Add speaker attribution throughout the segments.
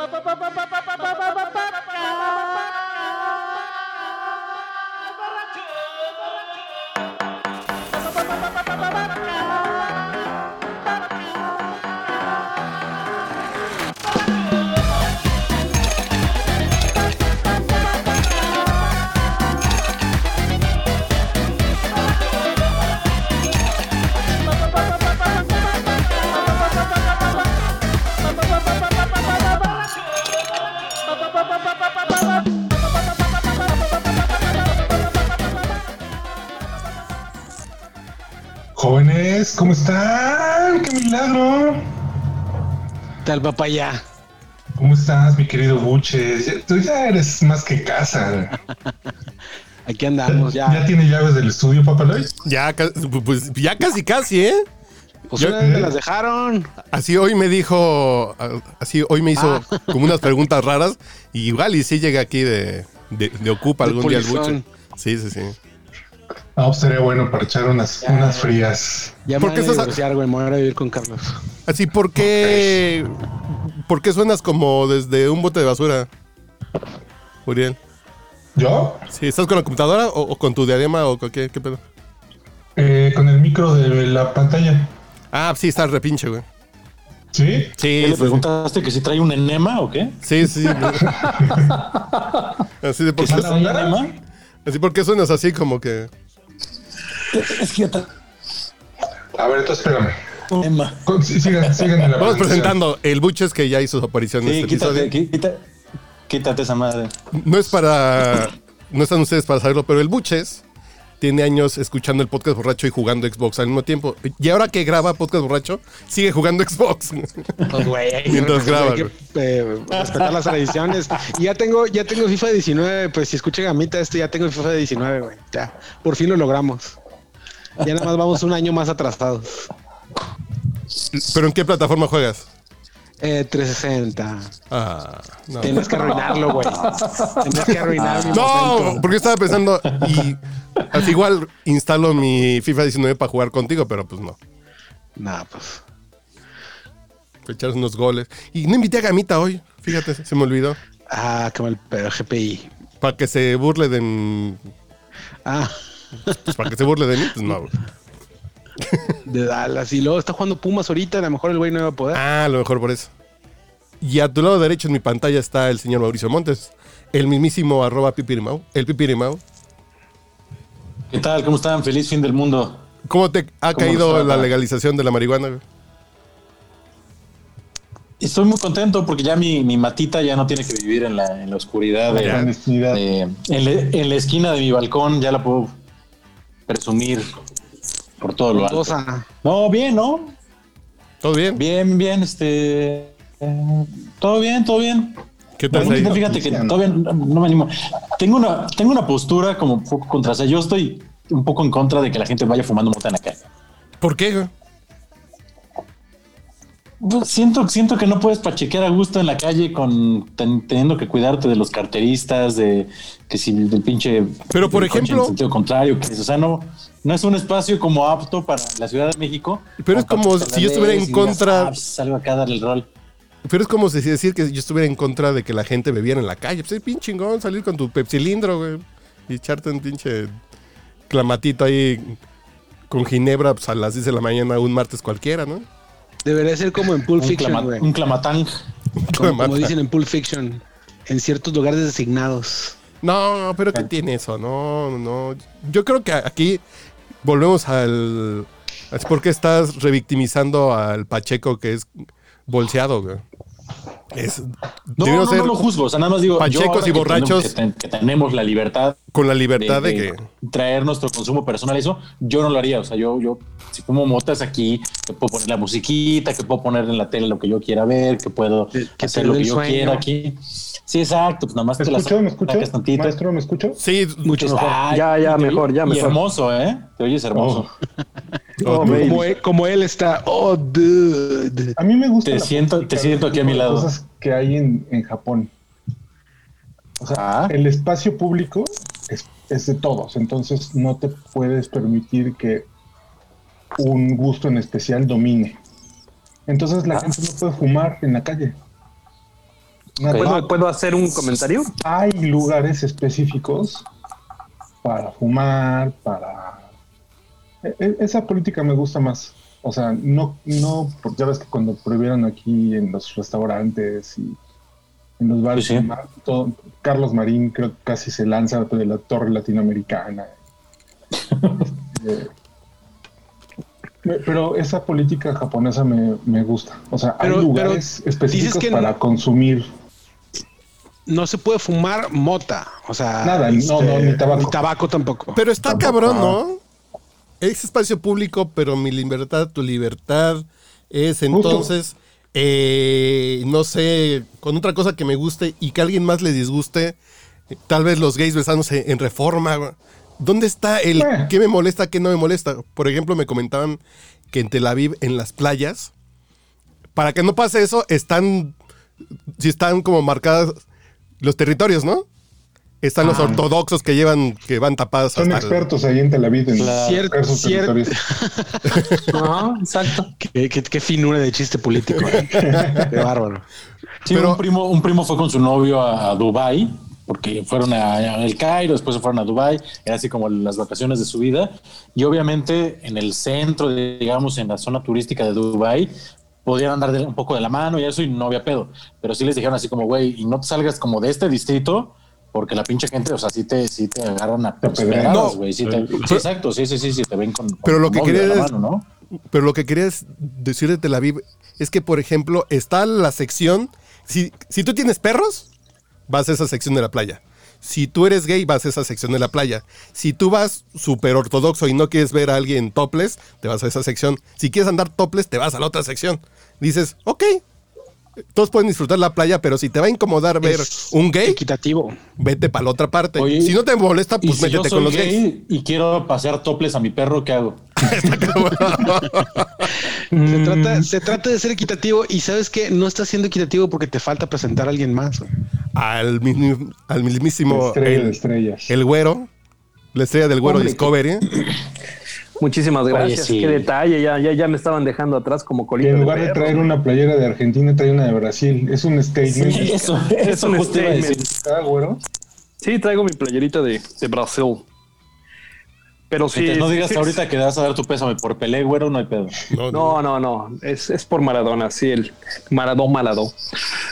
Speaker 1: Jóvenes,
Speaker 2: Tal papaya.
Speaker 1: ¿Cómo estás, mi querido Buches? Tú ya eres más que casa.
Speaker 2: Aquí andamos ya.
Speaker 1: ¿Ya tiene llaves del estudio, Papaloy?
Speaker 3: Ya, pues ya casi casi, ¿eh?
Speaker 2: Pues
Speaker 3: Yo-
Speaker 2: me las dejaron.
Speaker 3: Así hoy me dijo, así hoy me hizo
Speaker 2: Ah.
Speaker 3: como unas preguntas raras y igual y sí llega aquí de, de, de ocupa
Speaker 2: De
Speaker 3: algún día el buche. Sí, sí, sí.
Speaker 1: No, pues sería bueno para echar unas,
Speaker 2: Ya.
Speaker 1: unas frías.
Speaker 2: Ya
Speaker 3: ¿Por
Speaker 2: me van a divorciar, güey. Me voy a ir a vivir con Carlos.
Speaker 3: Así, ¿por qué, ¿por qué suenas como desde un bote de basura, Uriel?
Speaker 1: ¿Yo?
Speaker 3: Sí, ¿Estás con la computadora o, o con tu diadema o con qué, qué pedo?
Speaker 1: Eh, con el micro de la pantalla.
Speaker 3: Ah, sí, está repinche, güey.
Speaker 1: ¿Sí?
Speaker 3: Sí,
Speaker 4: ¿Qué
Speaker 3: sí,
Speaker 4: le preguntaste que si trae un enema o qué?
Speaker 3: sí, sí. sí. así de por
Speaker 4: ¿Que si
Speaker 3: qué,
Speaker 4: enema?
Speaker 3: así por qué suenas así como que...
Speaker 4: Es que
Speaker 1: A ver, entonces espérame. sí, sigan, sigan en la
Speaker 3: Vamos presentando el Buches que ya hizo su aparición en este
Speaker 4: quítate,
Speaker 3: episodio.
Speaker 4: quita- quítate esa madre.
Speaker 3: No es para. No están ustedes para saberlo, pero el Buches tiene años escuchando el podcast borracho y jugando Xbox al mismo tiempo. Y ahora que graba podcast borracho, sigue jugando Xbox.
Speaker 2: Pues, güey, hay que-
Speaker 3: Mientras graba,
Speaker 2: Hay que eh, respetar las tradiciones. Y ya tengo, ya tengo FIFA 19. Pues si escuché Gamita esto, ya tengo FIFA 19, güey. Ya, por fin lo logramos. Ya nada más vamos un año más atrasados.
Speaker 3: ¿Pero en qué plataforma juegas?
Speaker 2: Eh, 360.
Speaker 3: Ah, no.
Speaker 2: Tienes que arruinarlo, güey. Tienes que arruinar mi
Speaker 3: No, porque estaba pensando y así igual instalo mi FIFA 19 para jugar contigo, pero pues no.
Speaker 2: Nah, pues.
Speaker 3: Echar unos goles. Y no invité a Gamita hoy, fíjate, se me olvidó.
Speaker 2: Ah, qué mal pedo, GPI.
Speaker 3: Para que se burle de.
Speaker 2: Ah,
Speaker 3: Pues para que se burle de mí, pues no. güey.
Speaker 2: de Dallas. Y luego está jugando Pumas ahorita. A lo mejor el güey no iba a poder.
Speaker 3: Ah, a lo mejor por eso. Y a tu lado derecho en mi pantalla está el señor Mauricio Montes, el mismísimo arroba pipirimau, el pipirimau.
Speaker 4: ¿Qué tal? ¿Cómo están? Feliz fin del mundo.
Speaker 3: ¿Cómo te ha
Speaker 4: ¿Cómo
Speaker 3: caído la legalización de la marihuana? güey?
Speaker 4: Estoy muy contento porque ya mi, mi matita ya no tiene que vivir en la, en la oscuridad. De-
Speaker 1: clandestinidad.
Speaker 4: de- en, la, en la esquina de mi balcón ya la puedo presumir por todo lo alto. No, bien, ¿no?
Speaker 3: ¿Todo bien?
Speaker 4: Bien, bien, este... eh, todo bien, todo bien.
Speaker 3: ¿Qué tal?
Speaker 4: Fíjate,
Speaker 3: ahí?
Speaker 4: fíjate que todavía no, no me animo. Tengo una, tengo una postura como un poco contra. O sea, yo estoy un poco en contra de que la gente vaya fumando mota en la calle.
Speaker 3: ¿Por qué?
Speaker 4: Pues siento, siento que no puedes pachequear a gusto en la calle con ten- teniendo que cuidarte de los carteristas, de que si del pinche.
Speaker 3: Pero, por ejemplo-
Speaker 4: En sentido contrario, que o sea, no, no es un espacio como apto para la Ciudad de México.
Speaker 3: Pero es como si yo estuviera en contra-
Speaker 4: "Ah, pues, salgo acá a darle el rol.
Speaker 3: Pero es como si decir que yo estuviera en contra de que la gente bebiera en la calle. Pues es pinche chingón salir con tu pepsilindro, güey. Y echarte un pinche clamatito ahí con ginebra pues, a las 10 de la mañana un martes cualquiera, ¿no?
Speaker 2: Debería ser como en Pulp
Speaker 4: Un,
Speaker 2: Fiction,
Speaker 4: clama- un clamatán.
Speaker 2: Como, dicen en Pulp Fiction. En ciertos lugares designados.
Speaker 3: No, pero ¿qué tiene eso? No, no. Yo creo que aquí volvemos al. Es porque estás revictimizando al Pacheco que es bolseado, güey. Es,
Speaker 4: No, no,
Speaker 3: ser
Speaker 4: no lo juzgo. O sea, nada más digo.
Speaker 3: Pachecos y
Speaker 4: que
Speaker 3: borrachos.
Speaker 4: tenemos- Que, ten- que tenemos la libertad
Speaker 3: con la libertad de,
Speaker 4: de,
Speaker 3: que.
Speaker 4: traer nuestro consumo personal, eso yo no lo haría. O sea, yo, yo, si fumo motas aquí, que puedo poner la musiquita, que puedo poner en la tele lo que yo quiera ver, que puedo
Speaker 2: Que
Speaker 4: hacer lo que yo
Speaker 2: sueño.
Speaker 4: quiera aquí. Sí, exacto. Pues nada más
Speaker 1: ¿Me
Speaker 4: te las
Speaker 1: escucho? ¿Me escucho?
Speaker 4: tantito.
Speaker 1: Maestro, ¿me escucho?
Speaker 3: Sí,
Speaker 2: Mucho mejor.
Speaker 4: Ay,
Speaker 5: Ya, ya,
Speaker 4: y
Speaker 5: mejor, ya,
Speaker 4: y
Speaker 5: mejor.
Speaker 4: hermoso, ¿eh? Te oyes hermoso.
Speaker 5: Oh, baby.
Speaker 2: Como él, como él está. Oh, dude.
Speaker 1: A mí me gusta.
Speaker 4: Te siento- te siento aquí a mi lado.
Speaker 1: Cosas que hay en, en Japón. O sea,
Speaker 4: Ah.
Speaker 1: el espacio público es, es de todos, entonces no te puedes permitir que un gusto en especial domine. Entonces la
Speaker 4: Ah.
Speaker 1: gente no puede fumar en la calle. Una-
Speaker 5: ¿Puedo, ¿Puedo hacer un comentario?
Speaker 1: Hay lugares específicos para fumar, para... e- e- Esa política me gusta más. O sea, no, no, porque ya ves que cuando prohibieron aquí en los restaurantes y en los bares,
Speaker 4: Sí,
Speaker 1: todo- Carlos Marín creo que casi se lanza de la torre latinoamericana. Eh, me- pero esa política japonesa me, me gusta. O sea,
Speaker 2: Pero-
Speaker 1: hay lugares específicos para
Speaker 2: no-
Speaker 1: consumir
Speaker 2: No se puede fumar mota. O sea, este,
Speaker 1: Nada, no, no, ni tabaco.
Speaker 2: Ni tabaco tampoco.
Speaker 3: Pero está
Speaker 1: Tampoco,
Speaker 3: cabrón,
Speaker 1: ah.
Speaker 3: ¿no? Es espacio público, pero mi libertad, tu libertad es entonces, eh, no sé, con otra cosa que me guste y que a alguien más le disguste, eh, tal vez los gays besándose en reforma. ¿Dónde está el
Speaker 1: Eh.
Speaker 3: qué me molesta, qué no me molesta? Por ejemplo, me comentaban que en Tel Aviv, en las playas, para que no pase eso, están, si están como marcadas los territorios, ¿no? Están los ortodoxos que llevan, que van tapados
Speaker 1: Son
Speaker 3: hasta el-
Speaker 1: expertos ahí en Tel Aviv en
Speaker 2: Cier-
Speaker 1: marcar sus
Speaker 2: cier-
Speaker 1: territorios.
Speaker 5: Ajá, exacto.
Speaker 2: Qué, qué- qué finura de chiste político. ¿eh? Qué bárbaro.
Speaker 4: Sí,
Speaker 3: Pero-
Speaker 4: un primo, un primo fue con su novio a, a Dubai porque fueron a, a El Cairo, después se fueron a Dubai, era así como las vacaciones de su vida. Y obviamente en el centro, de- digamos, en la zona turística de Dubai, podían andar de- un poco de la mano y eso y no había pedo. Pero sí les dijeron así como, güey, y no te salgas como de este distrito porque la pinche gente, o sea, sí te, sí te agarran a pedradas,
Speaker 3: No.
Speaker 4: güey. Sí, exacto, sí, sí, sí, sí, te ven con, con
Speaker 3: Pero lo que quería es-
Speaker 4: mano, ¿no?
Speaker 3: Pero lo que quería es decir de Tel Aviv es que, por ejemplo, está la sección. Si, si tú tienes perros, vas a esa sección de la playa. Si tú eres gay, vas a esa sección de la playa. Si tú vas súper ortodoxo y no quieres ver a alguien topless, te vas a esa sección. Si quieres andar topless, te vas a la otra sección. Dices, ok, todos pueden disfrutar la playa, pero si te va a incomodar ver
Speaker 2: Es
Speaker 3: un gay,
Speaker 2: Equitativo.
Speaker 3: vete para la otra parte.
Speaker 4: Oye,
Speaker 3: si no te molesta, pues
Speaker 4: si yo
Speaker 3: métete
Speaker 4: soy
Speaker 3: con los
Speaker 4: gay
Speaker 3: gays.
Speaker 4: y quiero pasear toples a mi perro, ¿qué hago?
Speaker 2: Se trata, se trata de ser equitativo y sabes que no estás siendo equitativo porque te falta presentar a alguien más.
Speaker 3: Al, mismísimo.
Speaker 1: Estrella
Speaker 3: el-
Speaker 1: de estrellas.
Speaker 3: El güero, la estrella del güero
Speaker 5: Hombre,
Speaker 3: Discovery.
Speaker 5: Muchísimas
Speaker 4: Oye,
Speaker 5: gracias.
Speaker 4: sí.
Speaker 5: Qué detalle. Ya, ya, ya me estaban dejando atrás como colita
Speaker 1: en lugar de traer una playera de Argentina, trae una de Brasil. Es un statement.
Speaker 4: Sí, eso,
Speaker 5: Es
Speaker 4: eso
Speaker 5: un statement.
Speaker 4: decir.
Speaker 1: Ah, güero.
Speaker 5: Sí, traigo mi playerita de, de Brasil. Pero sí.
Speaker 4: Mientras no digas
Speaker 5: sí,
Speaker 4: ahorita que vas a dar tu pésame por Pelé, güero, no hay pedo.
Speaker 3: No, no.
Speaker 5: No, no, no. Es, es por Maradona, sí, el Maradó Maladó.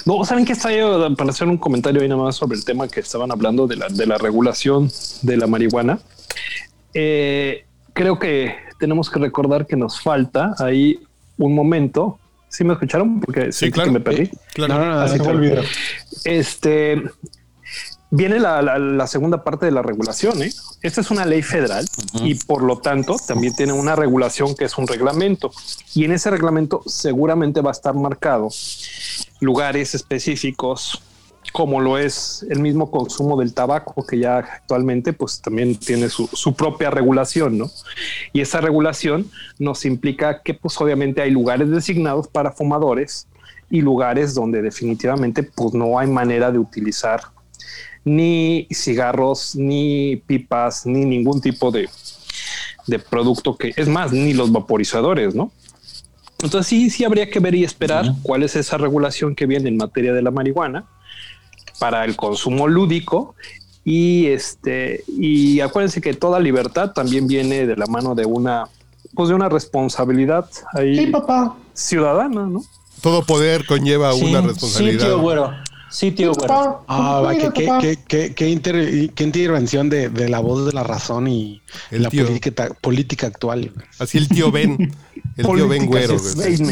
Speaker 5: No, ¿saben qué está yo para hacer un comentario ahí nada más sobre el tema que estaban hablando de la, de la regulación de la marihuana? Eh, creo que tenemos que recordar que nos falta ahí un momento. ¿Sí me escucharon? Porque
Speaker 3: Sí,
Speaker 5: sentí
Speaker 3: claro.
Speaker 5: que me perdí.
Speaker 3: Claro.
Speaker 2: No, no, no,
Speaker 1: video.
Speaker 5: Este viene la, la- la segunda parte de la regulación. ¿eh? Esta es una ley federal y por lo tanto también tiene una regulación que es un reglamento. Y en ese reglamento seguramente va a estar marcado lugares específicos como lo es el mismo consumo del tabaco que ya actualmente pues también tiene su, su propia regulación, ¿no? Y esa regulación nos implica que pues obviamente hay lugares designados para fumadores y lugares donde definitivamente pues no hay manera de utilizar ni cigarros, ni pipas, ni ningún tipo de, de producto que es más, ni los vaporizadores, ¿no? Entonces sí, sí habría que ver y esperar cuál es esa regulación que viene en materia de la marihuana para el consumo lúdico y este y acuérdense que toda libertad también viene de la mano de una pues de una responsabilidad ahí
Speaker 1: Sí, papá.
Speaker 5: ciudadana, ¿no?
Speaker 3: Todo poder conlleva
Speaker 4: Sí,
Speaker 3: una
Speaker 4: Sí,
Speaker 3: responsabilidad.
Speaker 4: tío güero. Sí, tío güero.
Speaker 1: Papá.
Speaker 2: Ah, va, qué, qué, qué, qué, qué inter- qué intervención de, de la voz de la razón y
Speaker 3: El
Speaker 2: la política, política actual.
Speaker 3: Así el tío Ben. El tío Ben güero.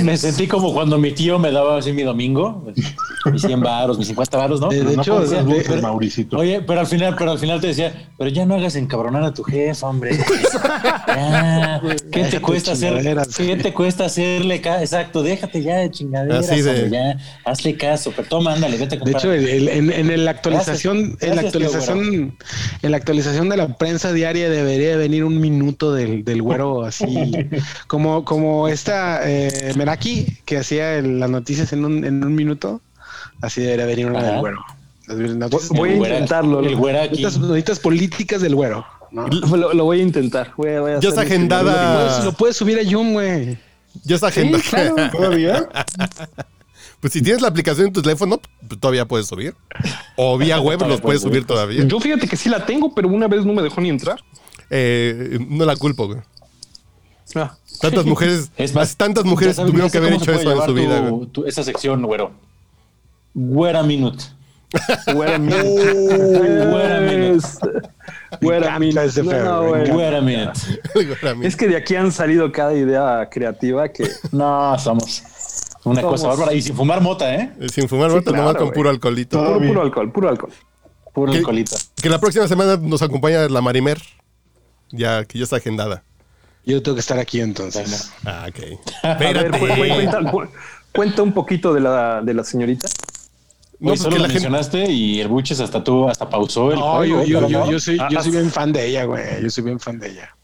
Speaker 4: Me sentí como cuando mi tío me daba así mi domingo, mis 100 varos, mis 50 varos, ¿no?
Speaker 2: De-
Speaker 4: Pero
Speaker 2: de
Speaker 4: no
Speaker 2: hecho, de-
Speaker 4: pero-
Speaker 1: Mauricito.
Speaker 4: Oye, pero al final, pero al final te decía, pero ya no hagas encabronar a tu jefa, hombre. Ya, ¿Qué te cuesta hacer? ¿Qué te cuesta hacerle caso? Exacto, déjate ya de chingaderas,
Speaker 3: Así de-
Speaker 4: hombre, ya, hazle caso, pero toma, ándale, vete
Speaker 2: De hecho, el- el- en, en la actualización,
Speaker 4: Gracias.
Speaker 2: en la
Speaker 4: tío
Speaker 2: actualización, en la actualización de la prensa diaria debería de venir un minuto del, del güero así, como, como esta eh, Meraki que hacía el- las noticias en un, en un minuto, así debería venir una
Speaker 4: Ajá.
Speaker 2: del güero. Noticias-
Speaker 5: Voy a intentarlo.
Speaker 4: El güera aquí.
Speaker 2: Políticas del güero. ¿no?
Speaker 5: Lo, lo voy a intentar. Voy a- voy a
Speaker 3: Ya
Speaker 5: hacer
Speaker 3: está
Speaker 5: mi-
Speaker 3: agendada.
Speaker 2: Puedes- lo puedes subir a Yum, güey.
Speaker 3: Ya está agenda.
Speaker 1: ¿Todavía?
Speaker 3: Pues si tienes la aplicación en tu teléfono, pues todavía puedes subir. O vía web los puedes subir todavía.
Speaker 5: Yo fíjate que sí la tengo, pero una vez no me dejó ni entrar.
Speaker 3: Eh, no la culpo, güey.
Speaker 5: Ah,
Speaker 3: Tantas mujeres,
Speaker 4: Es más,
Speaker 3: tantas mujeres
Speaker 4: sabes-
Speaker 3: tuvieron que haber hecho eso en su vida,
Speaker 4: tu-
Speaker 3: güey.
Speaker 4: tu- esa sección, güero. Güera minute.
Speaker 5: Güera mi-
Speaker 4: Güera minute.
Speaker 5: Güera mi-
Speaker 2: encanta ese
Speaker 5: no,
Speaker 2: feo,
Speaker 5: no,
Speaker 2: me
Speaker 5: güey.
Speaker 4: Güera minute.
Speaker 5: Es que de aquí han salido cada idea creativa que
Speaker 4: No, somos una
Speaker 5: Somos-
Speaker 4: cosa bárbara. Y sin fumar mota, ¿eh?
Speaker 3: Eh, Sin fumar, ahorita
Speaker 5: claro,
Speaker 3: nomás con puro alcoholito.
Speaker 5: Puro, puro alcohol, puro alcohol.
Speaker 4: Puro alcoholito.
Speaker 3: Que la próxima semana nos acompaña la Marimer. Ya, que ya está agendada.
Speaker 2: Yo tengo que estar aquí entonces.
Speaker 3: Ah, ok.
Speaker 5: A ver,
Speaker 3: Espérate.
Speaker 5: cu- cuenta, cu- cuenta un poquito de la, de la señorita.
Speaker 3: No,
Speaker 4: Güey,
Speaker 3: pues
Speaker 4: solo
Speaker 3: la gente-
Speaker 4: mencionaste y el Buches hasta tú, hasta pausó el
Speaker 2: No,
Speaker 4: juego.
Speaker 2: yo, yo, yo, yo soy, yo
Speaker 5: Ah,
Speaker 2: soy
Speaker 5: ah.
Speaker 2: bien fan de ella, güey. Yo soy bien fan de ella.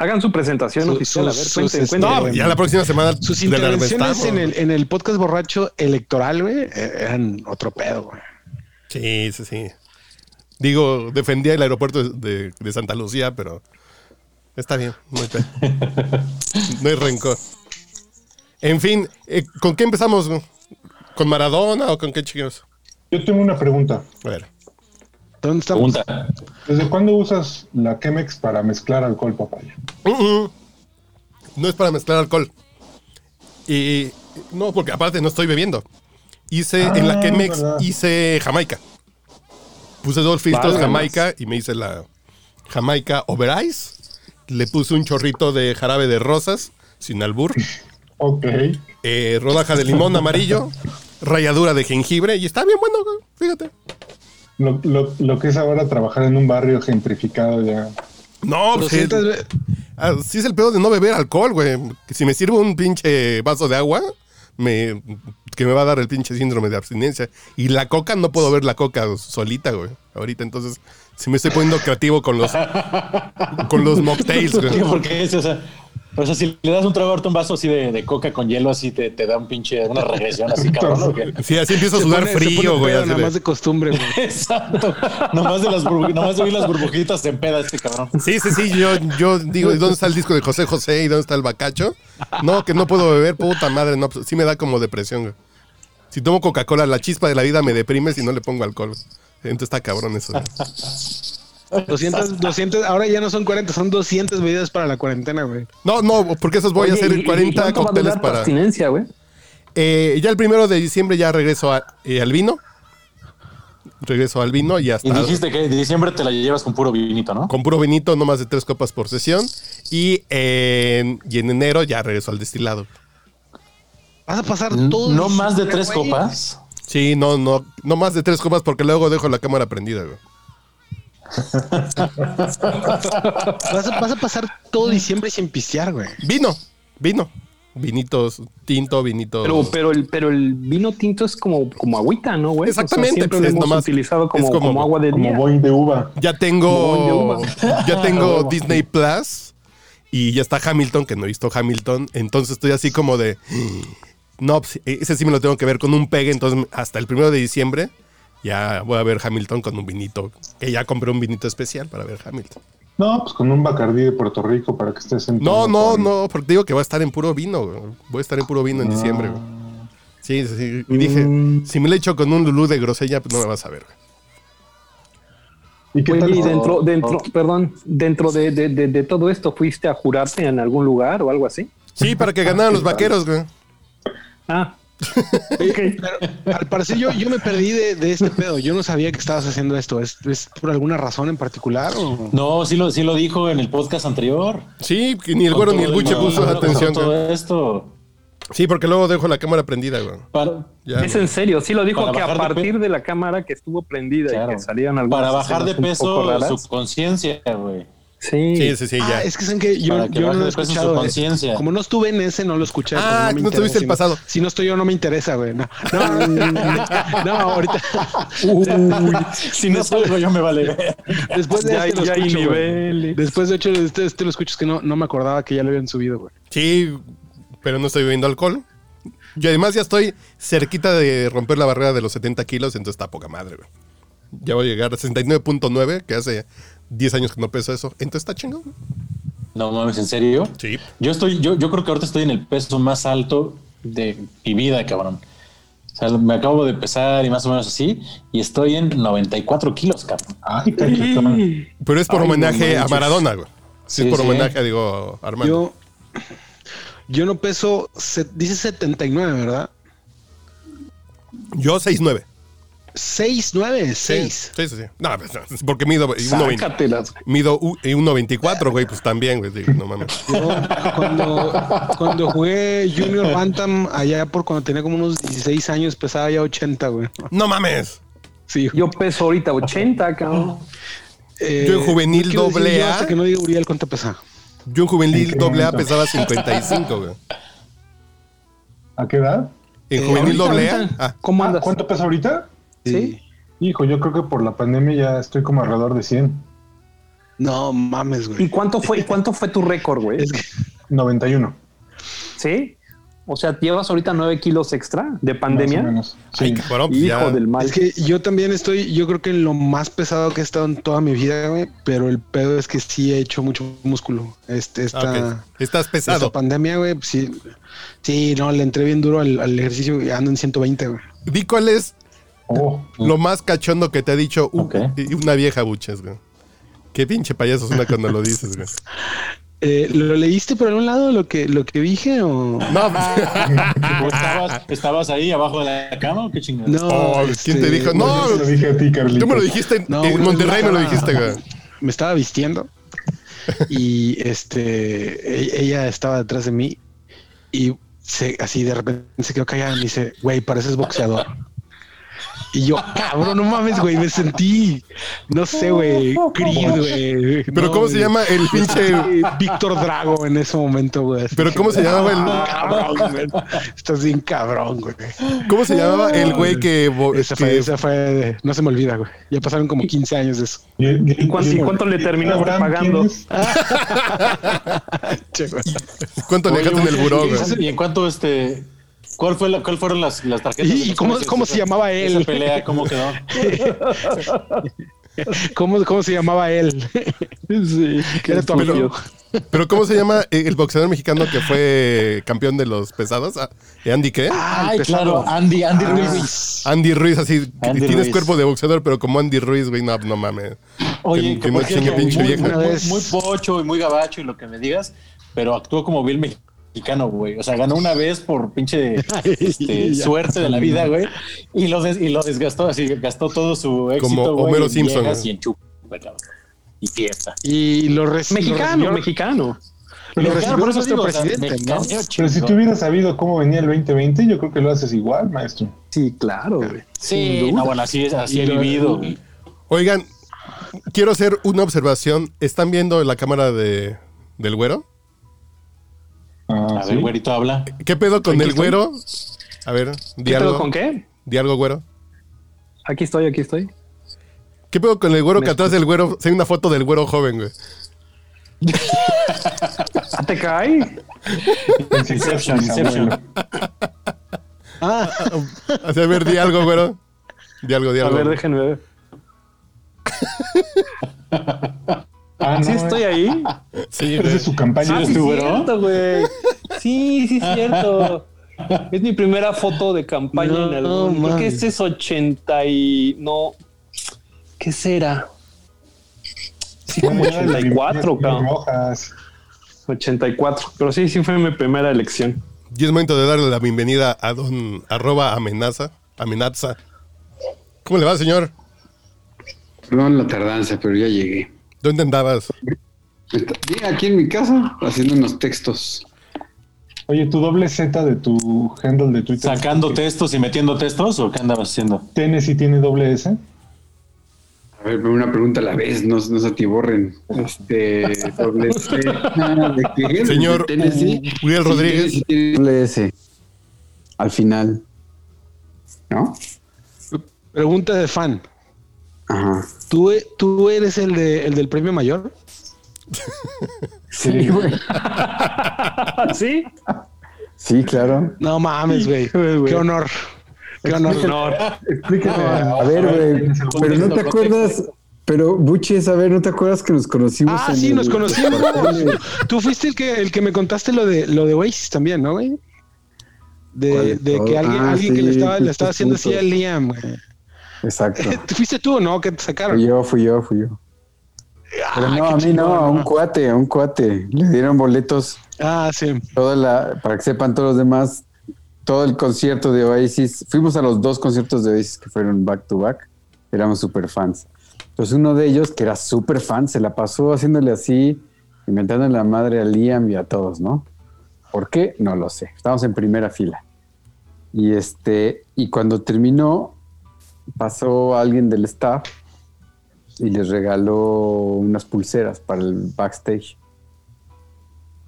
Speaker 5: Hagan su presentación
Speaker 2: Su-
Speaker 5: oficial. a ver, cuenten,
Speaker 2: sus,
Speaker 5: cuenten.
Speaker 3: No,
Speaker 2: este,
Speaker 3: ya la próxima semana
Speaker 2: Sus intervenciones en el, en el podcast borracho electoral, güey, eh, eran otro pedo, güey.
Speaker 3: Sí, sí, sí. Digo, defendía el aeropuerto de, Santa Lucía, pero está bien. No hay, pe- no hay rencor. En fin, eh, ¿con qué empezamos? ¿Con Maradona o con qué chicos?
Speaker 1: Yo tengo una pregunta.
Speaker 3: A ver.
Speaker 2: ¿Dónde estamos?
Speaker 4: Pregunta.
Speaker 1: ¿Desde cuándo usas la Chemex para mezclar alcohol, papaya?
Speaker 3: Mm, mm. No es para mezclar alcohol. Y no, porque aparte no estoy bebiendo. Hice en la
Speaker 1: Ah,
Speaker 3: Chemex,
Speaker 1: verdad.
Speaker 3: hice Jamaica. Puse dos filtros. Jamaica y me hice la Jamaica Over Ice. Le puse un chorrito de jarabe de rosas, sin albur.
Speaker 1: Ok.
Speaker 3: eh, rodaja de limón amarillo, ralladura de jengibre y está bien bueno, fíjate.
Speaker 1: Lo, lo- lo que es ahora trabajar en un barrio gentrificado ya.
Speaker 3: No, pues,
Speaker 2: 200
Speaker 3: es-
Speaker 2: ve-
Speaker 3: ah, sí es el pedo de no beber alcohol, güey. Si me sirvo un pinche vaso de agua, me, que me va a dar el pinche síndrome de abstinencia. Y la coca, no puedo ver la coca solita, güey. Ahorita, entonces, si me estoy poniendo creativo con los, con los mocktails, güey.
Speaker 4: Digo, porque es, o sea, o sea, si le das un trago ahorita un vaso así de, de coca con hielo, así te, te da un pinche, una regresión así, cabrón.
Speaker 3: Sí, así empiezo a sudar
Speaker 2: pone- se pone
Speaker 3: frío, güey.
Speaker 2: Nada
Speaker 3: de-
Speaker 2: más de costumbre, güey.
Speaker 4: Exacto. Nomás de las nomás de oír las burbujitas se empeda este cabrón.
Speaker 3: Sí, sí, sí, yo, yo digo, ¿y dónde está el disco de José José y dónde está el bacacho? No, que no puedo beber, puta madre, no, pues, sí me da como depresión, güey. Si tomo Coca-Cola, la chispa de la vida me deprime si no le pongo alcohol. Entonces está cabrón eso. güey.
Speaker 2: 200, 200, ahora ya no son 40, son 200 medidas para la cuarentena, güey.
Speaker 3: No, no, porque esos voy a hacer
Speaker 5: ¿y- y
Speaker 3: 40
Speaker 5: cuánto va a
Speaker 3: cócteles para...
Speaker 5: abstinencia, güey.
Speaker 3: Eh, ya el primero de diciembre ya regreso a- eh, al vino. Regreso al vino y
Speaker 4: Y
Speaker 3: hasta...
Speaker 4: dijiste que en diciembre te la llevas con puro vinito, ¿no?
Speaker 3: Con puro vinito, no más de tres copas por sesión. Y en, y en enero ya regreso al destilado.
Speaker 2: Vas a pasar todo.
Speaker 4: No más de tres
Speaker 2: güey.
Speaker 4: copas.
Speaker 3: Sí, no, no, no más de tres copas porque luego dejo la cámara prendida, güey.
Speaker 2: Vas a, vas a pasar todo diciembre sin pistear, güey.
Speaker 3: Vino, vino. Vinitos, tinto, vinito.
Speaker 5: Pero, pero, el, pero el vino tinto es como, como agüita, ¿no, güey?
Speaker 3: Exactamente,
Speaker 5: siempre
Speaker 3: pues,
Speaker 5: lo
Speaker 3: es
Speaker 5: hemos
Speaker 3: nomás-
Speaker 5: utilizado como,
Speaker 3: es como-
Speaker 5: como agua de
Speaker 1: Como boing de uva.
Speaker 3: ya tengo, ya tengo Disney Plus y ya está Hamilton, que no he visto Hamilton. Entonces estoy así como de, no, pues, ese sí me lo tengo que ver con un pegue. Entonces hasta el primero de diciembre ya voy a ver Hamilton con un vinito. Que ya compré un vinito especial para ver Hamilton.
Speaker 1: No, pues con un Bacardí de Puerto Rico para que estés en
Speaker 3: No, no,
Speaker 1: con-
Speaker 3: no, porque digo que voy a estar en puro vino. güey. Voy a estar en puro vino en diciembre. güey. Sí, sí, sí. Y dije,
Speaker 1: Mm.
Speaker 3: si me le echo con un lulú de grosella, pues no me vas a ver. güey.
Speaker 1: ¿Y qué
Speaker 5: Oye,
Speaker 1: tal?
Speaker 5: y dentro,
Speaker 1: Oh,
Speaker 5: dentro,
Speaker 1: oh,
Speaker 5: perdón, dentro de, de, de, de todo esto, ¿fuiste a jurarte en algún lugar o algo así?
Speaker 3: Sí, para que ganaran los vaqueros, güey.
Speaker 5: Ah,
Speaker 2: Pero al parecer yo, yo me perdí de, de este pedo. Yo no sabía que estabas haciendo esto. ¿Es, es por alguna razón en particular? O?
Speaker 4: No, sí lo, sí lo dijo en el podcast anterior.
Speaker 3: Sí, ni el güero ni el buche
Speaker 4: no,
Speaker 3: puso
Speaker 4: no,
Speaker 3: atención.
Speaker 4: Todo esto.
Speaker 3: Sí, porque luego dejo la cámara prendida, güey.
Speaker 4: Para,
Speaker 3: Ya,
Speaker 5: es
Speaker 3: güey.
Speaker 5: en serio, sí lo dijo
Speaker 4: Para
Speaker 5: que a
Speaker 4: de
Speaker 5: partir de la cámara que estuvo prendida y que salían algunas
Speaker 4: para bajar de peso su conciencia, güey.
Speaker 5: Sí.
Speaker 3: Sí, sí, sí,
Speaker 2: Ah,
Speaker 3: ya.
Speaker 2: es que saben que yo,
Speaker 4: que
Speaker 2: yo no lo he escuchado. eh.
Speaker 4: conciencia.
Speaker 2: Como no estuve en ese, no lo escuché.
Speaker 3: Ah, no
Speaker 2: interesa.
Speaker 3: tuviste el
Speaker 2: Si
Speaker 3: pasado.
Speaker 2: Si no estoy yo, no me interesa, güey. No, no, no, ahorita.
Speaker 4: Si no salgo yo me vale.
Speaker 2: Después de
Speaker 5: Ya,
Speaker 2: este lo
Speaker 5: ya hay
Speaker 2: escucho,
Speaker 5: niveles.
Speaker 2: Después de hecho este, este lo escucho es que no, no me acordaba que ya lo habían subido, güey.
Speaker 3: Sí, pero no estoy bebiendo alcohol. Y además ya estoy cerquita de romper la barrera de los 70 kilos, entonces está poca madre, güey. Ya voy a llegar a 69.9, que hace 10 años que no peso eso. Entonces está chingón.
Speaker 4: No mames, ¿en serio?
Speaker 3: Sí.
Speaker 4: Yo estoy, yo, yo creo que ahorita estoy en el peso más alto de mi vida, cabrón. sea, me acabo de pesar y más o menos así, y estoy en 94 kilos, cabrón.
Speaker 1: Ay.
Speaker 3: Pero es por
Speaker 4: Ay, no
Speaker 3: homenaje a. Maradona, güey. Sí,
Speaker 4: Sí,
Speaker 3: es por
Speaker 4: sí.
Speaker 3: homenaje, digo, Armando.
Speaker 2: Yo, yo no peso, se- dice 79, ¿verdad?
Speaker 3: Yo 6'9".
Speaker 2: 6, 9, 6.
Speaker 3: Sí, sí, sí. No, pues, porque mido 1.20.
Speaker 5: Sácatelas. güey.
Speaker 3: Mido u- 1.94, güey, pues también, güey. digo, no mames.
Speaker 2: Yo, cuando, cuando jugué Junior Bantam, allá por cuando tenía como unos 16 años, pesaba ya 80, güey.
Speaker 3: No mames.
Speaker 2: Sí,
Speaker 5: Yo peso ahorita 80, cabrón.
Speaker 2: Eh,
Speaker 3: yo en juvenil
Speaker 2: no decir
Speaker 3: doble
Speaker 2: yo
Speaker 3: A.
Speaker 2: Hasta que no diga Uriel cuánto pesa.
Speaker 3: Yo en juvenil
Speaker 1: ¿En
Speaker 3: doble A pesaba 55, güey.
Speaker 1: ¿A qué edad?
Speaker 3: En
Speaker 2: Eh,
Speaker 3: juvenil doble A. Ah,
Speaker 5: ¿Cómo andas?
Speaker 1: ¿Cuánto pesa ahorita?
Speaker 5: Sí.
Speaker 1: Hijo, yo creo que por la pandemia ya estoy como alrededor de 100.
Speaker 2: No mames,
Speaker 5: ¿Y
Speaker 2: güey.
Speaker 5: cuánto fue, y cuánto fue tu récord, güey?
Speaker 2: Es que
Speaker 1: 91.
Speaker 5: ¿Sí? O sea, llevas ahorita 9 kilos extra de
Speaker 1: Más o
Speaker 5: pandemia.
Speaker 1: menos.
Speaker 3: ay,
Speaker 1: Sí.
Speaker 3: cabrón, pues
Speaker 5: Hijo
Speaker 3: ya.
Speaker 5: del mal.
Speaker 2: Es que yo también estoy, yo creo que en lo más pesado que he estado en toda mi vida, güey, pero el pedo es que sí he hecho mucho músculo. Este, esta,
Speaker 3: Ah, ok. Estás
Speaker 2: esta
Speaker 3: pesado.
Speaker 2: pandemia, güey, pues sí, sí, no, le entré bien duro al, al ejercicio y ando en 120, güey.
Speaker 3: Di cuál es
Speaker 1: Oh,
Speaker 3: lo más cachondo que te ha dicho una vieja buches, güey. Qué pinche payaso suena cuando lo dices, güey.
Speaker 2: Eh, ¿Lo leíste por algún lado lo que, lo que dije o
Speaker 3: No, pues,
Speaker 4: ¿O ¿Estabas, ¿Estabas ahí abajo de la cama o qué chingada?
Speaker 2: no?
Speaker 3: Oh, ¿quién te dijo? No,
Speaker 1: yo te lo dije a ti, Carlito.
Speaker 3: tú me lo dijiste en,
Speaker 2: No,
Speaker 3: Monterrey, me lo
Speaker 2: estaba-
Speaker 3: dijiste, güey.
Speaker 2: me estaba vistiendo y este e- ella estaba detrás de mí y se, así de repente se quedó callada y me dice, güey, pareces boxeador. Y yo, cabrón, no mames, güey, me sentí, no sé, güey, Chris, güey.
Speaker 3: Pero
Speaker 2: No,
Speaker 3: ¿cómo se llama el pinche...
Speaker 2: Víctor Drago en ese momento, güey.
Speaker 3: Pero
Speaker 2: que,
Speaker 3: ¿cómo se llamaba el-
Speaker 2: "Ah, Cabrón, güey. Estás bien cabrón, güey.
Speaker 3: ¿Cómo se llamaba el güey que...
Speaker 2: Esa
Speaker 3: que-
Speaker 2: fue, esa fue, no se me olvida, güey. Ya pasaron como 15 años de eso.
Speaker 5: ¿Y cuánto, y cuánto le terminaste pagando?
Speaker 2: Che, güey.
Speaker 3: ¿Cuánto le dejaste en el buró,
Speaker 4: ¿y
Speaker 3: güey?
Speaker 4: en- ¿Y en cuánto este... ¿Cuál, fue la, ¿Cuál fueron las, las tarjetas?
Speaker 2: ¿Y- y cómo- cómo se llamaba él?
Speaker 4: Esa pelea, ¿cómo quedó?
Speaker 2: ¿Cómo, ¿Cómo se llamaba él? Sí, era tu
Speaker 3: Pero-
Speaker 2: amigo.
Speaker 3: Pero ¿cómo se llama el boxeador mexicano que fue campeón de los pesados? Ah, ¿Andy qué?
Speaker 2: Ah,
Speaker 4: Ay, claro. Andy, Andy
Speaker 2: Ah,
Speaker 4: Ruiz.
Speaker 3: Andy Ruiz, así.
Speaker 4: Andy
Speaker 3: tienes
Speaker 4: Ruiz.
Speaker 3: cuerpo de boxeador, pero como Andy Ruiz, güey, no, no mames.
Speaker 4: Oye,
Speaker 3: Que-
Speaker 4: que,
Speaker 3: que pinche
Speaker 4: muy,
Speaker 3: vieja.
Speaker 4: muy-
Speaker 2: vez-
Speaker 4: muy pocho y muy gabacho y lo que me digas, pero actuó como bien mexicano, güey. O sea, ganó una vez por pinche este, suerte de la vida, güey. Y lo, des- y lo desgastó, así gastó todo su éxito,
Speaker 3: Como
Speaker 4: güey,
Speaker 3: Homero
Speaker 4: en
Speaker 3: Simpson.
Speaker 4: Y en chupa. Y fiesta.
Speaker 2: Y lo,
Speaker 5: Mexicano,
Speaker 2: lo
Speaker 5: mexicano.
Speaker 2: lo recibió
Speaker 4: por eso
Speaker 2: nuestro
Speaker 4: digo, o sea,
Speaker 2: presidente,
Speaker 4: mexicano.
Speaker 1: Pero si tú hubieras sabido cómo venía el 2020, yo creo que lo haces igual, maestro.
Speaker 5: Sí, claro, güey.
Speaker 4: Sí,
Speaker 5: Sin duda.
Speaker 4: no, bueno, así es, así he vivido. güey.
Speaker 3: Oigan, quiero hacer una observación. ¿Están viendo la cámara de, del güero?
Speaker 4: A
Speaker 1: ¿sí?
Speaker 4: ver, güerito, habla.
Speaker 3: ¿Qué pedo con
Speaker 5: Aquí
Speaker 3: el
Speaker 5: estoy.
Speaker 3: güero? A ver,
Speaker 5: ¿Qué
Speaker 3: di
Speaker 5: pedo
Speaker 3: algo.
Speaker 5: con qué?
Speaker 3: Di algo, güero.
Speaker 5: Aquí estoy, aquí estoy.
Speaker 3: ¿Qué pedo con el güero
Speaker 5: Me
Speaker 3: que atrás del güero? hay una foto del güero joven, güey.
Speaker 5: ¿Ah, te cae?
Speaker 4: Inception, Inception.
Speaker 2: Ah,
Speaker 3: O sea, a ver, di algo, güero. Di algo, di
Speaker 5: A
Speaker 3: algo.
Speaker 5: ver, déjenme ver.
Speaker 1: Ah, no,
Speaker 5: ¿Sí estoy ahí?
Speaker 3: Sí,
Speaker 1: Esa
Speaker 3: güey.
Speaker 1: es su campaña.
Speaker 4: ¿eres
Speaker 5: sí, cierto, güey. Sí, sí, es cierto. Es mi primera foto de campaña
Speaker 2: No,
Speaker 5: en algún. Creo que este es 80 y. No. ¿Qué será? Sí, como
Speaker 1: Bueno, ya las
Speaker 5: 84,
Speaker 1: librerías
Speaker 5: cabrón.
Speaker 1: rojas.
Speaker 5: 84. Pero sí, sí fue mi primera elección.
Speaker 3: Y es momento de darle la bienvenida a don arroba amenaza. Amenaza. ¿Cómo le va, señor?
Speaker 6: Perdón la tardanza, pero ya llegué.
Speaker 3: ¿Dónde andabas?
Speaker 6: Bien, aquí en mi casa, haciendo unos textos.
Speaker 1: Oye, tu doble Z de tu handle de Twitter.
Speaker 4: ¿Sacando textos y metiendo textos o qué andabas haciendo?
Speaker 1: ¿Tennessee tiene doble S?
Speaker 6: A ver, una pregunta a la vez, no, no se atiborren. Este, doble C. ¿de qué?
Speaker 3: Señor
Speaker 6: ¿De Tennessee?
Speaker 3: U- Uriel Rodríguez.
Speaker 6: Tiene doble S. Al final. ¿No?
Speaker 2: pregunta de fan.
Speaker 6: Ajá.
Speaker 2: ¿Tú, e- tú eres el, de, el del premio mayor?
Speaker 6: Sí, güey.
Speaker 5: ¿Sí?
Speaker 6: Sí, claro.
Speaker 2: No mames, güey. Qué honor. Qué honor.
Speaker 5: No,
Speaker 1: Explíqueme.
Speaker 6: A ver, güey. Pero no te acuerdas. Pero, Buches, a ver, ¿no te acuerdas que nos conocimos?
Speaker 2: Ah,
Speaker 6: en
Speaker 2: sí,
Speaker 6: el-
Speaker 2: nos conocimos. Tú fuiste el que, el que me contaste lo de lo de Oasis también, ¿no, güey? De, de que alguien,
Speaker 6: Ah,
Speaker 2: alguien que le estaba, le estaba haciendo así a. Liam, güey.
Speaker 6: Exacto.
Speaker 2: ¿Tú ¿Fuiste tú no? Que te sacaron.
Speaker 6: Fui yo, fui yo, fui yo. Pero
Speaker 2: Ah,
Speaker 6: no,
Speaker 2: qué
Speaker 6: a mí no, a un cuate, a un cuate. Le dieron boletos
Speaker 2: Ah, sí.
Speaker 6: toda la, para que sepan todos los demás, todo el concierto de Oasis. Fuimos a los dos conciertos de Oasis que fueron back to back. Éramos super fans. Entonces uno de ellos, que era súper fan, se la pasó haciéndole así, inventando la madre a Liam y a todos, ¿no? ¿Por qué? No lo sé. Estábamos en primera fila. Y este, y cuando terminó, pasó alguien del staff y les regaló unas pulseras para el backstage.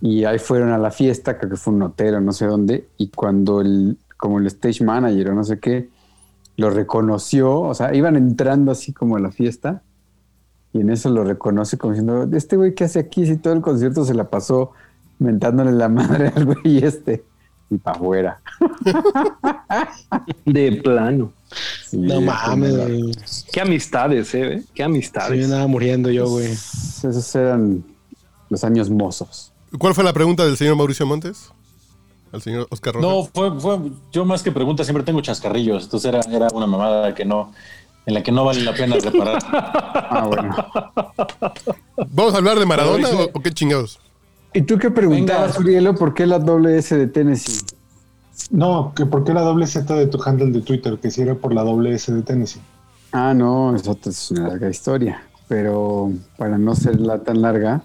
Speaker 6: Y ahí fueron a la fiesta, creo que fue un hotel no sé dónde, y cuando el, como el stage manager o no sé qué, lo reconoció, o sea, iban entrando así como a la fiesta, y en eso lo reconoce como diciendo, este güey, ¿qué hace aquí? Si todo el concierto se la pasó mentándole la madre al güey este, y para afuera.
Speaker 5: De plano.
Speaker 6: Sí,
Speaker 2: No mames, güey.
Speaker 5: Qué amistades, eh. Qué
Speaker 2: Sí, me
Speaker 5: amistades.
Speaker 2: andaba muriendo yo, güey.
Speaker 6: Esos eran los años mozos.
Speaker 3: ¿Cuál fue la pregunta del señor Mauricio Montes? Al señor Oscar Rojas.
Speaker 4: No, fue, fue, yo más que pregunta siempre tengo chascarrillos, entonces era, era una mamada que no, en la que no vale la pena reparar.
Speaker 6: Ah, bueno.
Speaker 3: ¿Vamos a hablar de Maradona o, o qué chingados?
Speaker 6: ¿Y tú qué preguntabas,
Speaker 4: Venga.
Speaker 6: Urielo? ¿Por qué la doble S de Tennessee?
Speaker 1: No, que por qué la doble Z de tu handle de Twitter, que si era por la doble S de Tennessee.
Speaker 6: Ah, no, eso es una larga historia. Pero para no serla tan larga,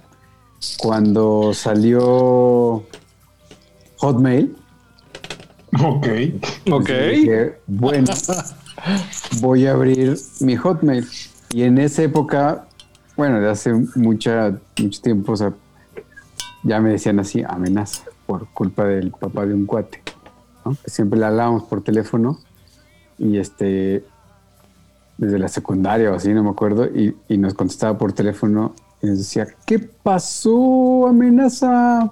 Speaker 6: cuando salió Hotmail,
Speaker 1: Ok.
Speaker 5: Ok.
Speaker 6: dije, bueno, voy a abrir mi Hotmail. Y en esa época, bueno, de hace mucha, mucho tiempo, o sea, ya me decían así, amenaza, por culpa del papá de un cuate. ¿no? Siempre le hablábamos por teléfono y este, desde la secundaria o así, no me acuerdo, y, y nos contestaba por teléfono y nos decía, ¿qué pasó, amenaza?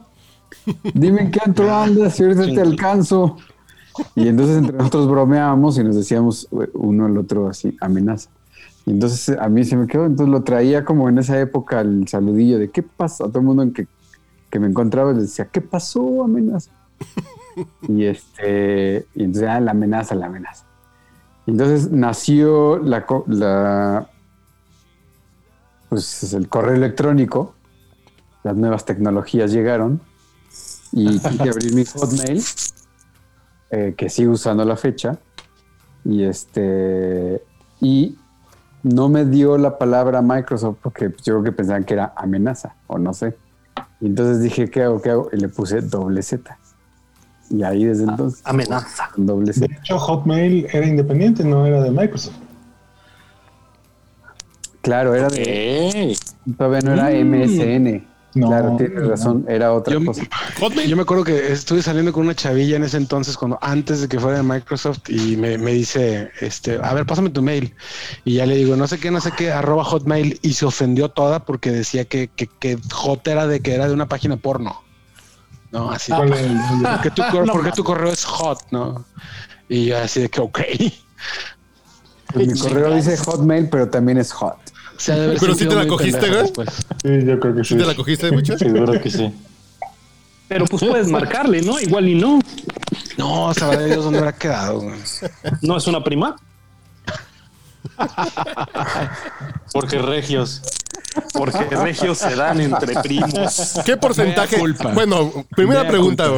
Speaker 6: Dime en qué antro andas y ahorita te alcanzo. Y entonces entre nosotros bromeábamos y nos decíamos uno al otro así, amenaza. Y entonces a mí se me quedó, entonces lo traía como en esa época el saludillo de qué pasa, a todo el mundo en que, que me encontraba les decía, ¿qué pasó, amenaza? y este, y entonces, ah, la amenaza, la amenaza. Y entonces nació la, pues el correo electrónico, las nuevas tecnologías llegaron y quise abrir mi Hotmail, eh, que sigo usando la fecha, y este y no me dio la palabra Microsoft porque yo creo que pensaban que era amenaza o no sé. Y entonces dije, ¿qué hago? ¿Qué hago? Y le puse doble Z. Y ahí desde entonces.
Speaker 5: Amenaza.
Speaker 6: Doble
Speaker 1: De
Speaker 6: Z.
Speaker 1: hecho, Hotmail era independiente, no era de Microsoft.
Speaker 6: Claro, era de. Todavía no era MSN.
Speaker 1: No,
Speaker 6: claro, tienes
Speaker 1: no.
Speaker 6: razón, era otra
Speaker 2: Yo-
Speaker 6: cosa.
Speaker 3: Hotmail.
Speaker 2: Yo me acuerdo que estuve saliendo con una chavilla en ese entonces, cuando antes de que fuera de Microsoft, y me, me dice, este, a ver, pásame tu mail. Y ya le digo, no sé qué, no sé qué, arroba hotmail, y se ofendió toda porque decía que, que, que hot era de que era de una página porno. No, así.
Speaker 1: ¿Cuál era el- el-
Speaker 2: ¿Por qué tu, cor- por qué tu correo es hot? No. Y yo así de que, ok.
Speaker 6: Pues mi correo dice Hotmail, pero también es hot.
Speaker 2: De
Speaker 3: Pero sí te la cogiste, güey.
Speaker 2: después.
Speaker 1: Sí, yo creo que sí.
Speaker 3: ¿Sí te la cogiste, mucho?
Speaker 4: Seguro que sí.
Speaker 5: Pero pues puedes marcarle, ¿no? Igual y no.
Speaker 2: No, sabrá Dios dónde habrá quedado. güey.
Speaker 5: No es una prima.
Speaker 4: Porque regios.
Speaker 5: Porque regios se dan entre primos.
Speaker 3: ¿Qué porcentaje?
Speaker 2: Mea culpa.
Speaker 3: Bueno, primera
Speaker 2: Mea
Speaker 3: pregunta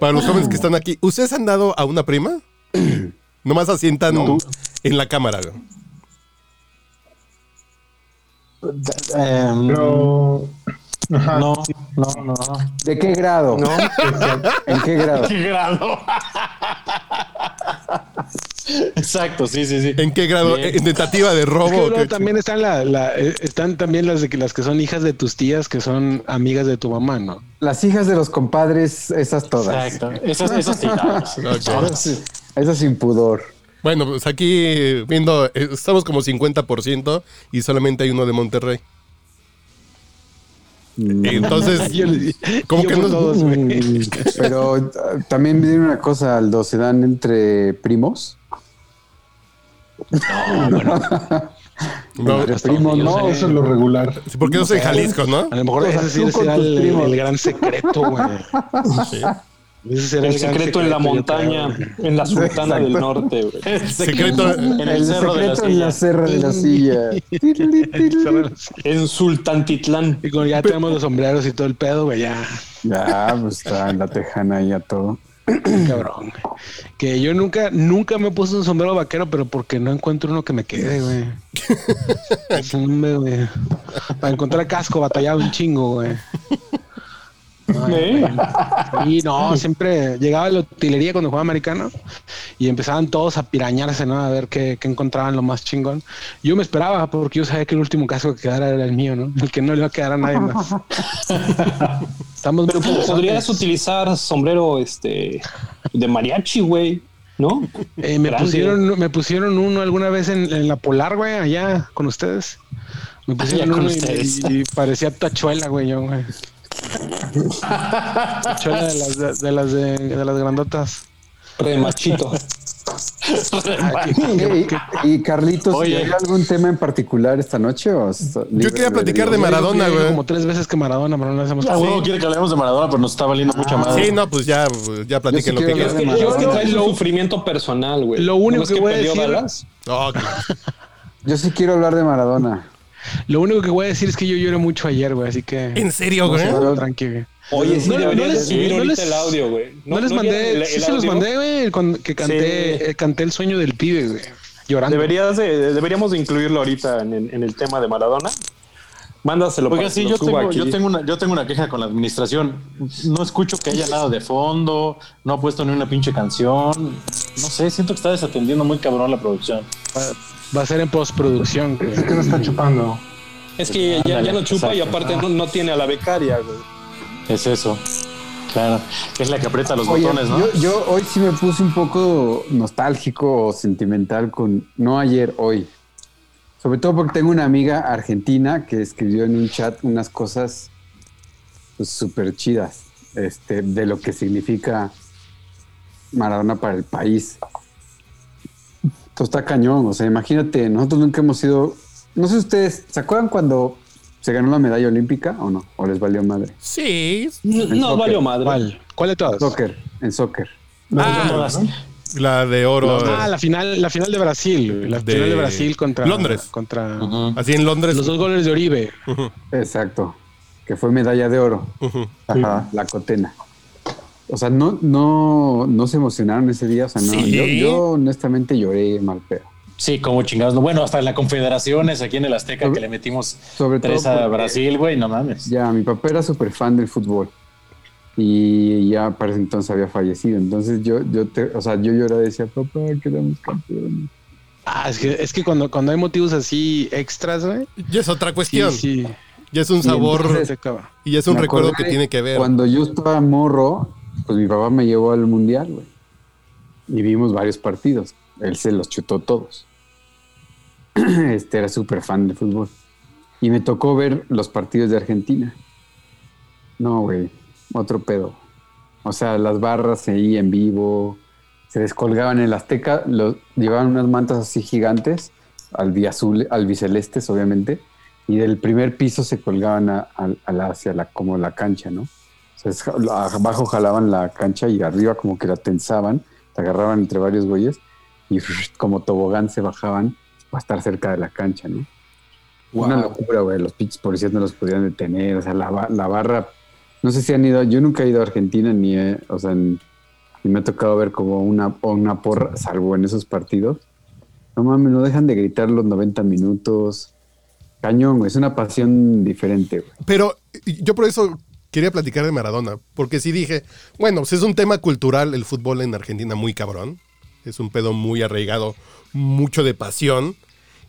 Speaker 3: para los jóvenes que están aquí. ¿Ustedes han dado a una prima? Nomás asientan en la cámara. güey.
Speaker 4: Em,
Speaker 1: Pero. Ajá.
Speaker 4: no, no, no, no.
Speaker 6: ¿De qué grado?
Speaker 5: ¿No?
Speaker 6: ¿En qué grado?
Speaker 4: ¿Qué grado? Exacto, sí, sí, sí.
Speaker 3: ¿En qué grado?
Speaker 4: Bien.
Speaker 3: ¿En tentativa de
Speaker 2: Es que
Speaker 3: robo?
Speaker 2: luego
Speaker 3: ¿Qué-
Speaker 2: también están la, la- eh, están también las de que las que son hijas de tus tías que son amigas de tu mamá, ¿no?
Speaker 6: Las hijas de los compadres, esas todas.
Speaker 4: Exacto. Esas, esas sí, no,
Speaker 6: Esas, esas sin pudor.
Speaker 3: Bueno, pues aquí viendo, eh, estamos como 50% y solamente hay uno de Monterrey. Entonces,
Speaker 2: Yo le-
Speaker 3: ¿cómo
Speaker 2: yo
Speaker 3: que no?
Speaker 2: todos.
Speaker 6: Mm, Pero uh, también viene una cosa, Aldo, se dan entre primos.
Speaker 3: No,
Speaker 6: entre primos, no.
Speaker 2: sé.
Speaker 1: Eso es lo regular.
Speaker 3: sí, porque no soy Jalisco, ¿no?
Speaker 2: A lo mejor ese sí será el gran secreto, güey.
Speaker 3: Sí.
Speaker 2: Ese será
Speaker 5: El secreto en la montaña, en la sultana del norte, güey.
Speaker 3: Secreto.
Speaker 4: en el,
Speaker 6: El
Speaker 4: cerro de la
Speaker 6: secreto en la
Speaker 4: silla.
Speaker 6: serra de la silla.
Speaker 5: En Sultantitlán.
Speaker 2: Y como ya tenemos los sombreros y todo el pedo, güey, ya,
Speaker 6: Ya, pues está en la tejana y ya todo.
Speaker 2: cabrón. Que yo nunca, nunca me he puesto un sombrero vaquero, pero porque no encuentro uno que me quede, güey. Es un, güey. Para encontrar casco batallaba un chingo, güey. Y no, siempre llegaba la utilería cuando jugaba americano y empezaban todos a pirañarse, ¿no? A ver qué, qué encontraban lo más chingón. Yo me esperaba porque yo sabía que el último casco que quedara era el mío, ¿no? El que no le iba a quedar a nadie más. Estamos
Speaker 5: Pero podrías utilizar sombrero este de mariachi, güey, ¿no?
Speaker 2: Eh, me,
Speaker 5: Grande.
Speaker 2: pusieron, me pusieron uno alguna vez en, en la Polar, güey, allá con ustedes. Me pusieron uno y, y parecía tachuela, güey, yo, güey. Tachuela de las de, de las de, de las grandotas.
Speaker 5: Re machito.
Speaker 2: Ay, qué-
Speaker 6: Y, y Carlitos,
Speaker 4: Oye.
Speaker 6: ¿hay algún tema en particular esta noche? O
Speaker 3: Yo quería platicar de? Maradona,
Speaker 2: yo
Speaker 3: güey.
Speaker 2: Como tres veces que Maradona, pero no lo hacemos.
Speaker 4: A huevo quiere que hablemos de Maradona, pero nos está valiendo mucha madre.
Speaker 3: Sí, no, pues ya, ya platiquen
Speaker 6: Yo
Speaker 3: lo
Speaker 6: sí
Speaker 3: que
Speaker 6: quiero
Speaker 3: quieran.
Speaker 6: hablar de
Speaker 5: Es que traes sufrimiento personal, güey.
Speaker 2: Lo único
Speaker 5: ¿No es
Speaker 2: que voy a decir-
Speaker 3: que-
Speaker 6: Yo sí quiero hablar de Maradona.
Speaker 2: Lo único que voy a decir es que yo lloré mucho ayer, güey, así que.
Speaker 3: ¿En serio, güey?
Speaker 2: No.
Speaker 5: Oye, sí,
Speaker 2: No, no
Speaker 5: deberías
Speaker 2: les-
Speaker 5: subir
Speaker 2: no les-
Speaker 5: el audio, güey.
Speaker 2: No, les mandé,
Speaker 5: el-
Speaker 2: sí se los mandé, güey, cuando que canté,
Speaker 5: Sí.
Speaker 2: eh, canté el sueño del pibe, güey. Llorando.
Speaker 5: Deberías de- deberíamos de incluirlo ahorita en, el- en el tema de Maradona. Mándaselo
Speaker 4: Oiga,
Speaker 5: para
Speaker 4: sí,
Speaker 5: que
Speaker 4: yo tengo,
Speaker 5: aquí.
Speaker 4: yo, tengo una, yo tengo una queja con la administración. No escucho que haya nada de fondo, no ha puesto ni una pinche canción. No sé, siento que está desatendiendo muy cabrón la producción.
Speaker 2: Va a ser en postproducción, güey.
Speaker 1: Es que no está chupando.
Speaker 5: Es que ya, ya no chupa y aparte no, no tiene a la becaria, güey.
Speaker 4: Es eso. Claro. Es la que aprieta los
Speaker 6: Oye,
Speaker 4: botones, ¿no?
Speaker 6: yo, yo hoy sí me puse un poco nostálgico o sentimental con, no ayer, hoy. Sobre todo porque tengo una amiga argentina que escribió en un chat unas cosas pues, súper chidas este, de lo que significa Maradona para el país. Esto está cañón, o sea, imagínate, nosotros nunca hemos sido, no sé ustedes, ¿se acuerdan cuando se ganó la medalla olímpica o no? ¿O les valió madre?
Speaker 3: Sí,
Speaker 5: No,
Speaker 6: En
Speaker 5: no
Speaker 6: soccer.
Speaker 5: valió madre.
Speaker 2: ¿Cuál? ¿Cuál de todas?
Speaker 6: Soccer, en soccer.
Speaker 3: Ah, la de oro.
Speaker 2: Ah, la final, la final de Brasil, la
Speaker 3: De
Speaker 2: final de Brasil contra
Speaker 3: Londres.
Speaker 2: contra.
Speaker 3: Así en Londres.
Speaker 2: los dos goles de Oribe.
Speaker 6: Exacto, que fue medalla de oro. Ajá, la cotena. O sea, no, no, no se emocionaron ese día. O sea, no.
Speaker 3: Sí.
Speaker 6: Yo, yo honestamente lloré mal pedo.
Speaker 4: Sí, como chingados. No, Bueno, hasta en la Confederaciones, aquí en el Azteca, que le metimos
Speaker 6: Sobre todo
Speaker 4: tres a Brasil, güey, no mames.
Speaker 6: Ya, mi papá era súper fan del fútbol. Y ya para ese entonces había fallecido. Entonces yo, yo te, o sea, yo lloraba y decía, papá, quedamos campeones.
Speaker 2: Ah, es que, es que cuando, cuando hay motivos así extras, güey.
Speaker 3: Ya es otra
Speaker 2: Sí,
Speaker 3: cuestión.
Speaker 2: sí.
Speaker 3: Ya es un
Speaker 6: Y
Speaker 3: sabor
Speaker 6: entonces-
Speaker 2: se acaba.
Speaker 3: y ya es un recuerdo que tiene que ver.
Speaker 6: Cuando yo estaba morro, pues mi papá me llevó al mundial, güey. Y vimos varios partidos. Él se los chutó todos. Este era súper fan de fútbol. Y me tocó ver los partidos de Argentina. No, güey. Otro pedo. O sea, las barras ahí en vivo. Se descolgaban en el Azteca. Los, llevaban unas mantas así gigantes. Albiazul, albicelestes, obviamente. Y del primer piso se colgaban a- hacia la, como la cancha, ¿no? Abajo jalaban la cancha y arriba como que la tensaban, te agarraban entre varios güeyes y como tobogán se bajaban para estar cerca de la cancha, ¿no? Una locura, güey. Los pinches policías no los podían detener. O sea, la, la barra. No sé si han ido. Yo nunca he ido a Argentina ni he. O sea, ni me ha tocado ver como una, una porra, salvo en esos partidos. No mames, no dejan de gritar los 90 minutos. Cañón, güey. Es una pasión diferente, güey.
Speaker 3: Pero yo por eso quería platicar de Maradona, porque sí dije, bueno, pues es un tema cultural el fútbol en Argentina muy cabrón, es un pedo muy arraigado, mucho de pasión,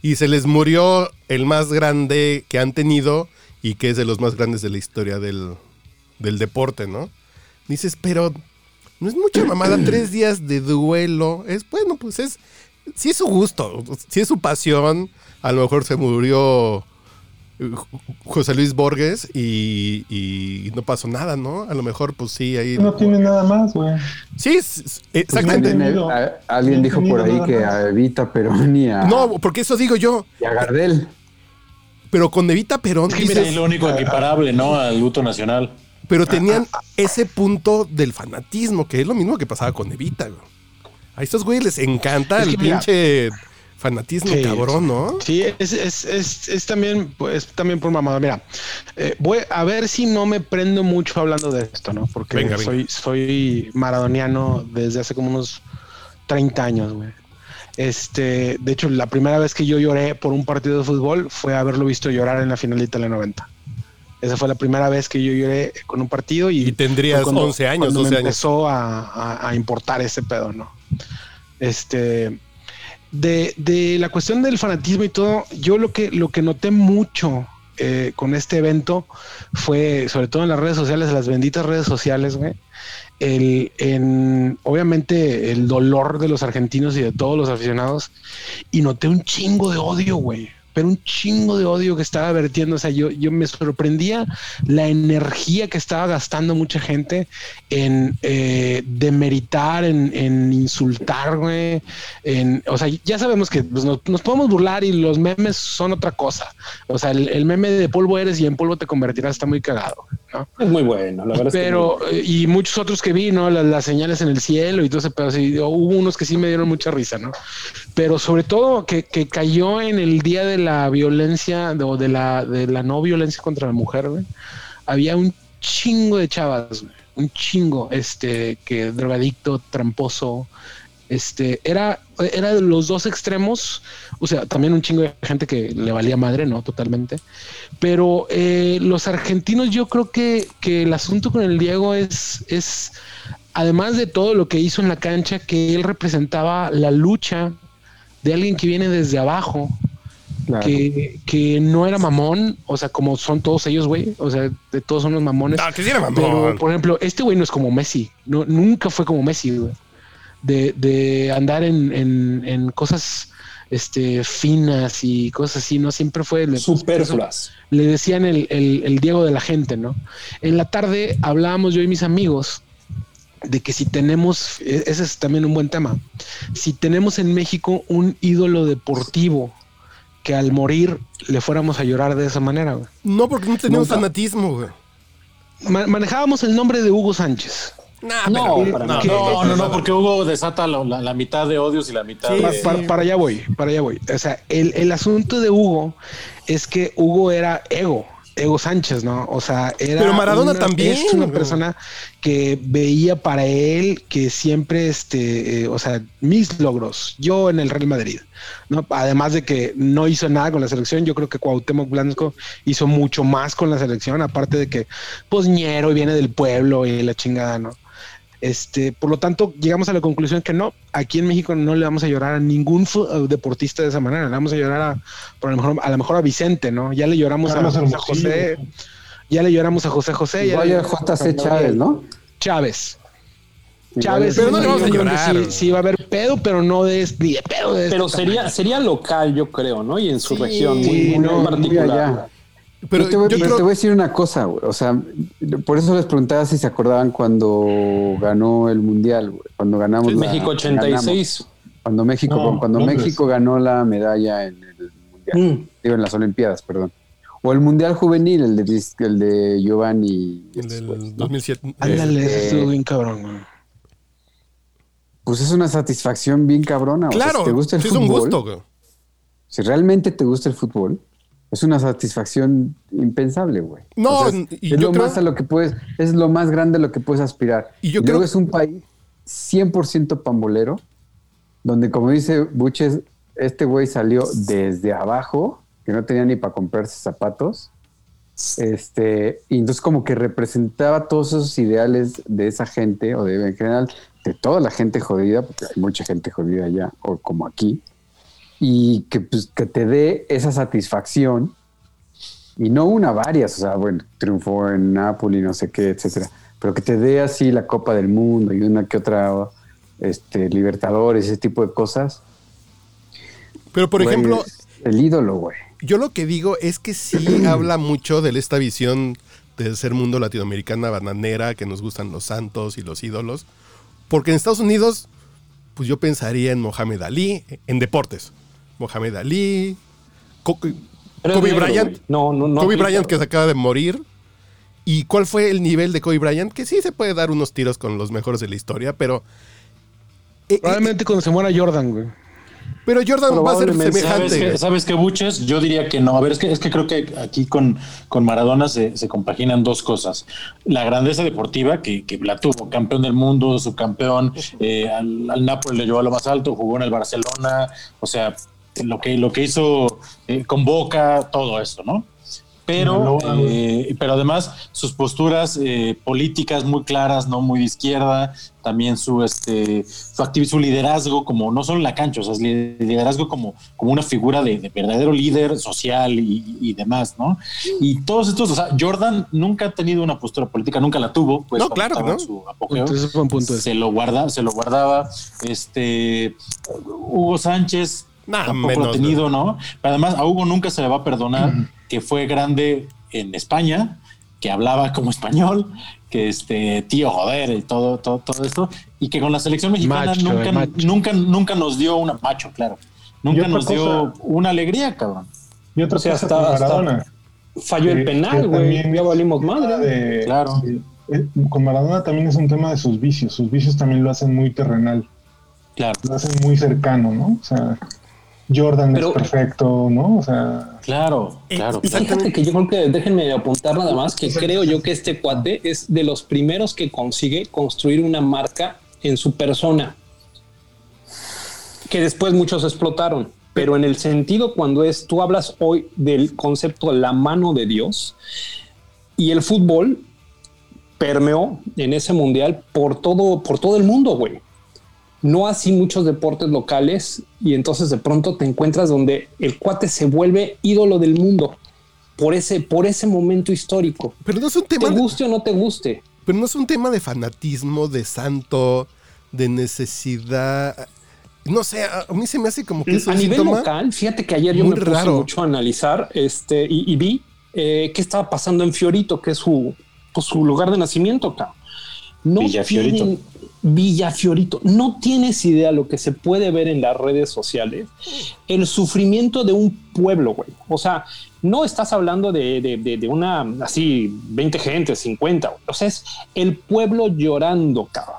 Speaker 3: y se les murió el más grande que han tenido y que es de los más grandes de la historia del, del deporte, ¿no? Dices, pero no es mucha mamada, tres días de duelo, es bueno, pues es, sí es su gusto, sí es su pasión, a lo mejor se murió José Luis Borges y, y no pasó nada, ¿no? A lo mejor, pues sí, ahí.
Speaker 1: No tiene nada más, güey.
Speaker 3: Sí, s- s- exactamente.
Speaker 6: Alguien, dijo por ahí que
Speaker 1: más.
Speaker 6: a Evita Perón y a,
Speaker 3: No, porque eso digo yo.
Speaker 6: y a Gardel.
Speaker 3: Pero con Evita Perón
Speaker 4: Es que mira,
Speaker 3: dices,
Speaker 4: es lo único equiparable, ¿no? Al luto nacional.
Speaker 3: Pero tenían ese punto del fanatismo, que es lo mismo que pasaba con Evita, güey. A estos güeyes les encanta
Speaker 2: Es
Speaker 3: el
Speaker 2: mira-
Speaker 3: pinche fanatismo
Speaker 2: Sí.
Speaker 3: cabrón, ¿no?
Speaker 2: Sí, es, es, es, es también, pues, también por mamada. Mira, eh, voy a ver si no me prendo mucho hablando de esto, ¿no? Porque
Speaker 3: Venga, venga.
Speaker 2: soy, soy maradoniano desde hace como unos 30 años, güey. Este, de hecho, la primera vez que yo lloré por un partido de fútbol fue haberlo visto llorar en la final de Italia 90. Esa fue la primera vez que yo lloré con un partido y,
Speaker 3: Y tendrías
Speaker 2: fue cuando-
Speaker 3: 11 años,
Speaker 2: cuando
Speaker 3: 12
Speaker 2: me
Speaker 3: años.
Speaker 2: empezó a, a- a importar ese pedo, ¿no? Este, de, de la cuestión del fanatismo y todo, yo lo que, lo que noté mucho eh, con este evento fue, sobre todo en las redes sociales, las benditas redes sociales, güey, el, en, obviamente el dolor de los argentinos y de todos los aficionados, y noté un chingo de odio, güey. Pero un chingo de odio que estaba vertiendo. O sea, yo, yo me sorprendía la energía que estaba gastando mucha gente en eh, demeritar, en, en insultar, güey. En, o sea, ya sabemos que pues, nos, nos podemos burlar y los memes son otra cosa. O sea, el, el meme de polvo eres y en polvo te convertirás está muy cagado, ¿no?
Speaker 5: Es muy bueno, la verdad es que
Speaker 2: Pero, eh, y muchos otros que vi, ¿no? Las, las señales en el cielo y todo ese pedo. sí, hubo unos que sí me dieron mucha risa, ¿no? Pero sobre todo que, que cayó en el día de la violencia de- o de la, de la no violencia contra la mujer. Había un chingo de chavas, un chingo, este, que drogadicto, tramposo, este, era, era de los dos extremos, o sea, también un chingo de gente que le valía madre, ¿no? Totalmente. Pero eh, los argentinos, yo creo que, que el asunto con el Diego es, es, además de todo lo que hizo en la cancha, que él representaba la lucha de alguien que viene desde abajo,
Speaker 6: Claro.
Speaker 2: que, que no era mamón, o sea, como son todos ellos, güey, o sea, de todos son los mamones.
Speaker 3: No, que sí era mamón.
Speaker 2: Pero, por ejemplo, este güey no es como Messi. No, nunca fue como Messi, güey. De, de andar en, en, en cosas este, finas y cosas así, ¿no? Siempre fue... le-
Speaker 5: superfluas.
Speaker 2: Le decían el, el, el Diego de la gente, ¿no? En la tarde hablábamos yo y mis amigos de que si tenemos, e- ese es también un buen tema, si tenemos en México un ídolo deportivo que al morir le fuéramos a llorar de esa manera, güey.
Speaker 3: No, porque no teníamos fanatismo, güey.
Speaker 2: Ma- manejábamos el nombre de Hugo Sánchez.
Speaker 3: Nah,
Speaker 5: No,
Speaker 3: pero-
Speaker 5: para
Speaker 4: No, no, no, no, porque Hugo desata la, la- la mitad de odios y la mitad
Speaker 3: Sí,
Speaker 4: de...
Speaker 2: para, para allá voy, para allá voy. O sea, el, el asunto de Hugo es que Hugo era ego, ego Sánchez, ¿no? O sea, era.
Speaker 3: Pero Maradona
Speaker 2: una-
Speaker 3: también,
Speaker 2: Es una persona que veía para él que siempre, este, eh, o sea, mis logros, yo en el Real Madrid, ¿no? Además de que no hizo nada con la selección, yo creo que Cuauhtémoc Blanco hizo mucho más con la selección, aparte de que, pues, ñero y viene del pueblo y la chingada, ¿no? Este, por lo tanto, llegamos a la conclusión que no, aquí en México no le vamos a llorar a ningún eh, deportista de esa manera, le vamos a llorar a, por a lo mejor, a lo mejor a Vicente, ¿no? Ya le lloramos a,
Speaker 1: Carlos
Speaker 2: José ya le lloramos a José José, ya le
Speaker 6: a
Speaker 2: a
Speaker 6: JC Chávez, ¿no?
Speaker 2: Chávez. Chávez,
Speaker 3: Pero no le vamos a llorar.
Speaker 2: Sí, sí va a haber pedo, pero no de, ni de pedo de
Speaker 5: Pero
Speaker 2: este
Speaker 5: sería,
Speaker 2: tamaño.
Speaker 5: sería local, yo creo, ¿no? Y en su
Speaker 3: Sí,
Speaker 5: región, muy,
Speaker 2: sí,
Speaker 5: muy
Speaker 2: no, muy
Speaker 5: particular.
Speaker 6: allá.
Speaker 3: Pero
Speaker 6: yo te, voy,
Speaker 3: yo
Speaker 6: pero
Speaker 3: creo-
Speaker 6: te voy a decir una cosa, güey. O sea, por eso les preguntaba si se acordaban cuando ganó el mundial, güey. Cuando ganamos. la-
Speaker 5: México 86.
Speaker 6: ganamos. Cuando México,
Speaker 1: No,
Speaker 6: cuando
Speaker 1: Londres.
Speaker 6: México ganó la medalla en el mundial.
Speaker 5: Mm.
Speaker 6: Digo, en las Olimpiadas, perdón. O el mundial juvenil, el de, el de Giovanni.
Speaker 3: El del
Speaker 6: ¿no?
Speaker 3: 2007.
Speaker 2: Ándale,
Speaker 6: Este-
Speaker 2: estuvo bien cabrón. güey.
Speaker 6: Pues es una satisfacción bien cabrona. o sea,
Speaker 3: Claro,
Speaker 6: si te gusta el
Speaker 3: sí es un
Speaker 6: fútbol,
Speaker 3: gusto, güey.
Speaker 6: si realmente te gusta el fútbol, es una satisfacción impensable, güey.
Speaker 3: No,
Speaker 6: O sea, es,
Speaker 3: y
Speaker 6: es
Speaker 3: yo
Speaker 6: lo
Speaker 3: creo-
Speaker 6: más a lo que puedes, es lo más grande a lo que puedes aspirar.
Speaker 3: Y yo creo-
Speaker 6: es un país 100% pambolero, donde como dice Buches, este güey salió desde abajo, que no tenía ni para comprarse zapatos. Este, y entonces como que representaba todos esos ideales de esa gente, o de en general, de toda la gente jodida, porque hay mucha gente jodida allá, o como aquí, y que, pues, que te dé esa satisfacción, y no una, varias, o sea, bueno, triunfó en Napoli, no sé qué, etcétera, pero que te dé así la Copa del Mundo y una que otra, este, Libertadores, ese tipo de cosas.
Speaker 3: Pero, por
Speaker 6: Güey,
Speaker 3: ejemplo,
Speaker 6: el ídolo, güey.
Speaker 3: yo lo que digo es que sí habla mucho de esta visión de ser mundo latinoamericana bananera, que nos gustan los santos y los ídolos. Porque en Estados Unidos, pues yo pensaría en Mohamed Ali, en deportes. Mohamed Ali, Co-
Speaker 5: Pero es
Speaker 3: Kobe
Speaker 5: negro,
Speaker 3: Bryant.
Speaker 5: No, no, no.
Speaker 3: Kobe Bryant que se acaba de morir. ¿Y cuál fue el nivel de Kobe Bryant? Que sí se puede dar unos tiros con los mejores de la historia, pero... eh, eh,
Speaker 2: Probablemente cuando se muera Jordan, güey.
Speaker 3: pero Jordan va a ser semejante.
Speaker 4: ¿Sabes
Speaker 3: güey.
Speaker 4: qué, ¿Sabes qué, Buches? Yo diría que no. A ver, es que, es que creo que aquí con, con Maradona se, se compaginan dos cosas. La grandeza deportiva, que, que la tuvo, campeón del mundo, subcampeón, eh, al, al Napoli le llevó a lo más alto, jugó en el Barcelona, o sea, lo que, lo que hizo eh, con Boca, todo esto, ¿no? Pero,
Speaker 1: No, no,
Speaker 4: eh, pero además sus posturas eh, políticas muy claras, no muy de izquierda, también su este su activi- su liderazgo como no solo en la cancha, o sea, es li- liderazgo como, como una figura de, de verdadero líder social y, y demás, ¿no? Y todos estos, o sea, Jordan nunca ha tenido una postura política, nunca la tuvo, pues
Speaker 3: No, claro no.
Speaker 4: su apogeo
Speaker 2: Entonces punto
Speaker 4: se lo guarda, se lo guardaba. Este Hugo Sánchez
Speaker 3: Nah,
Speaker 4: tampoco lo ha tenido, ¿no? Pero además a Hugo nunca se le va a perdonar que fue grande en España, que hablaba como español, que este tío joder y todo, todo, todo esto, y que con la selección mexicana
Speaker 2: Macho,
Speaker 4: nunca,
Speaker 2: macho.
Speaker 4: nunca, nunca nos dio una macho, claro. Nunca nos dio una alegría, cabrón.
Speaker 1: Y otra
Speaker 5: O sea,
Speaker 1: cosa
Speaker 5: hasta- hasta-
Speaker 1: Maradona.
Speaker 5: Falló el penal, güey. Ya valimos madre.
Speaker 1: de-
Speaker 4: Claro.
Speaker 1: de- eh, con Maradona también es un tema de sus vicios. Sus vicios también lo hacen muy terrenal,
Speaker 4: Claro,
Speaker 1: lo hacen muy cercano, ¿no? O sea, Jordan
Speaker 5: Pero-
Speaker 1: es perfecto, ¿no? O sea,
Speaker 4: claro, claro.
Speaker 5: Y fíjate que yo creo que déjenme apuntar nada más que creo yo que este cuate es de los primeros que consigue construir una marca en su persona que después muchos explotaron. Pero en el sentido cuando es, tú hablas hoy del concepto la mano de Dios y el fútbol permeó en ese mundial por todo, por todo el mundo, güey. No así muchos deportes locales y entonces de pronto te encuentras donde el cuate se vuelve ídolo del mundo por ese, por ese momento histórico.
Speaker 3: Pero no es un
Speaker 5: Te
Speaker 3: tema... de-
Speaker 5: guste o no te guste.
Speaker 3: Pero no es un tema de fanatismo, de santo, de necesidad. No sé, a mí se me hace como que es
Speaker 5: a
Speaker 3: un
Speaker 5: nivel local, fíjate que ayer yo me puse
Speaker 3: raro.
Speaker 5: mucho a analizar este, y, y vi eh, qué estaba pasando en Fiorito, que es su, pues, su lugar de nacimiento. Acá. No
Speaker 4: Villa Fiorito.
Speaker 5: tienen- Fiorito. No tienes idea lo que se puede ver en las redes sociales. El sufrimiento de un pueblo, güey. O sea, no estás hablando de, de- de- de una así 20 gente, 50. güey. O sea, es el pueblo llorando, cabrón.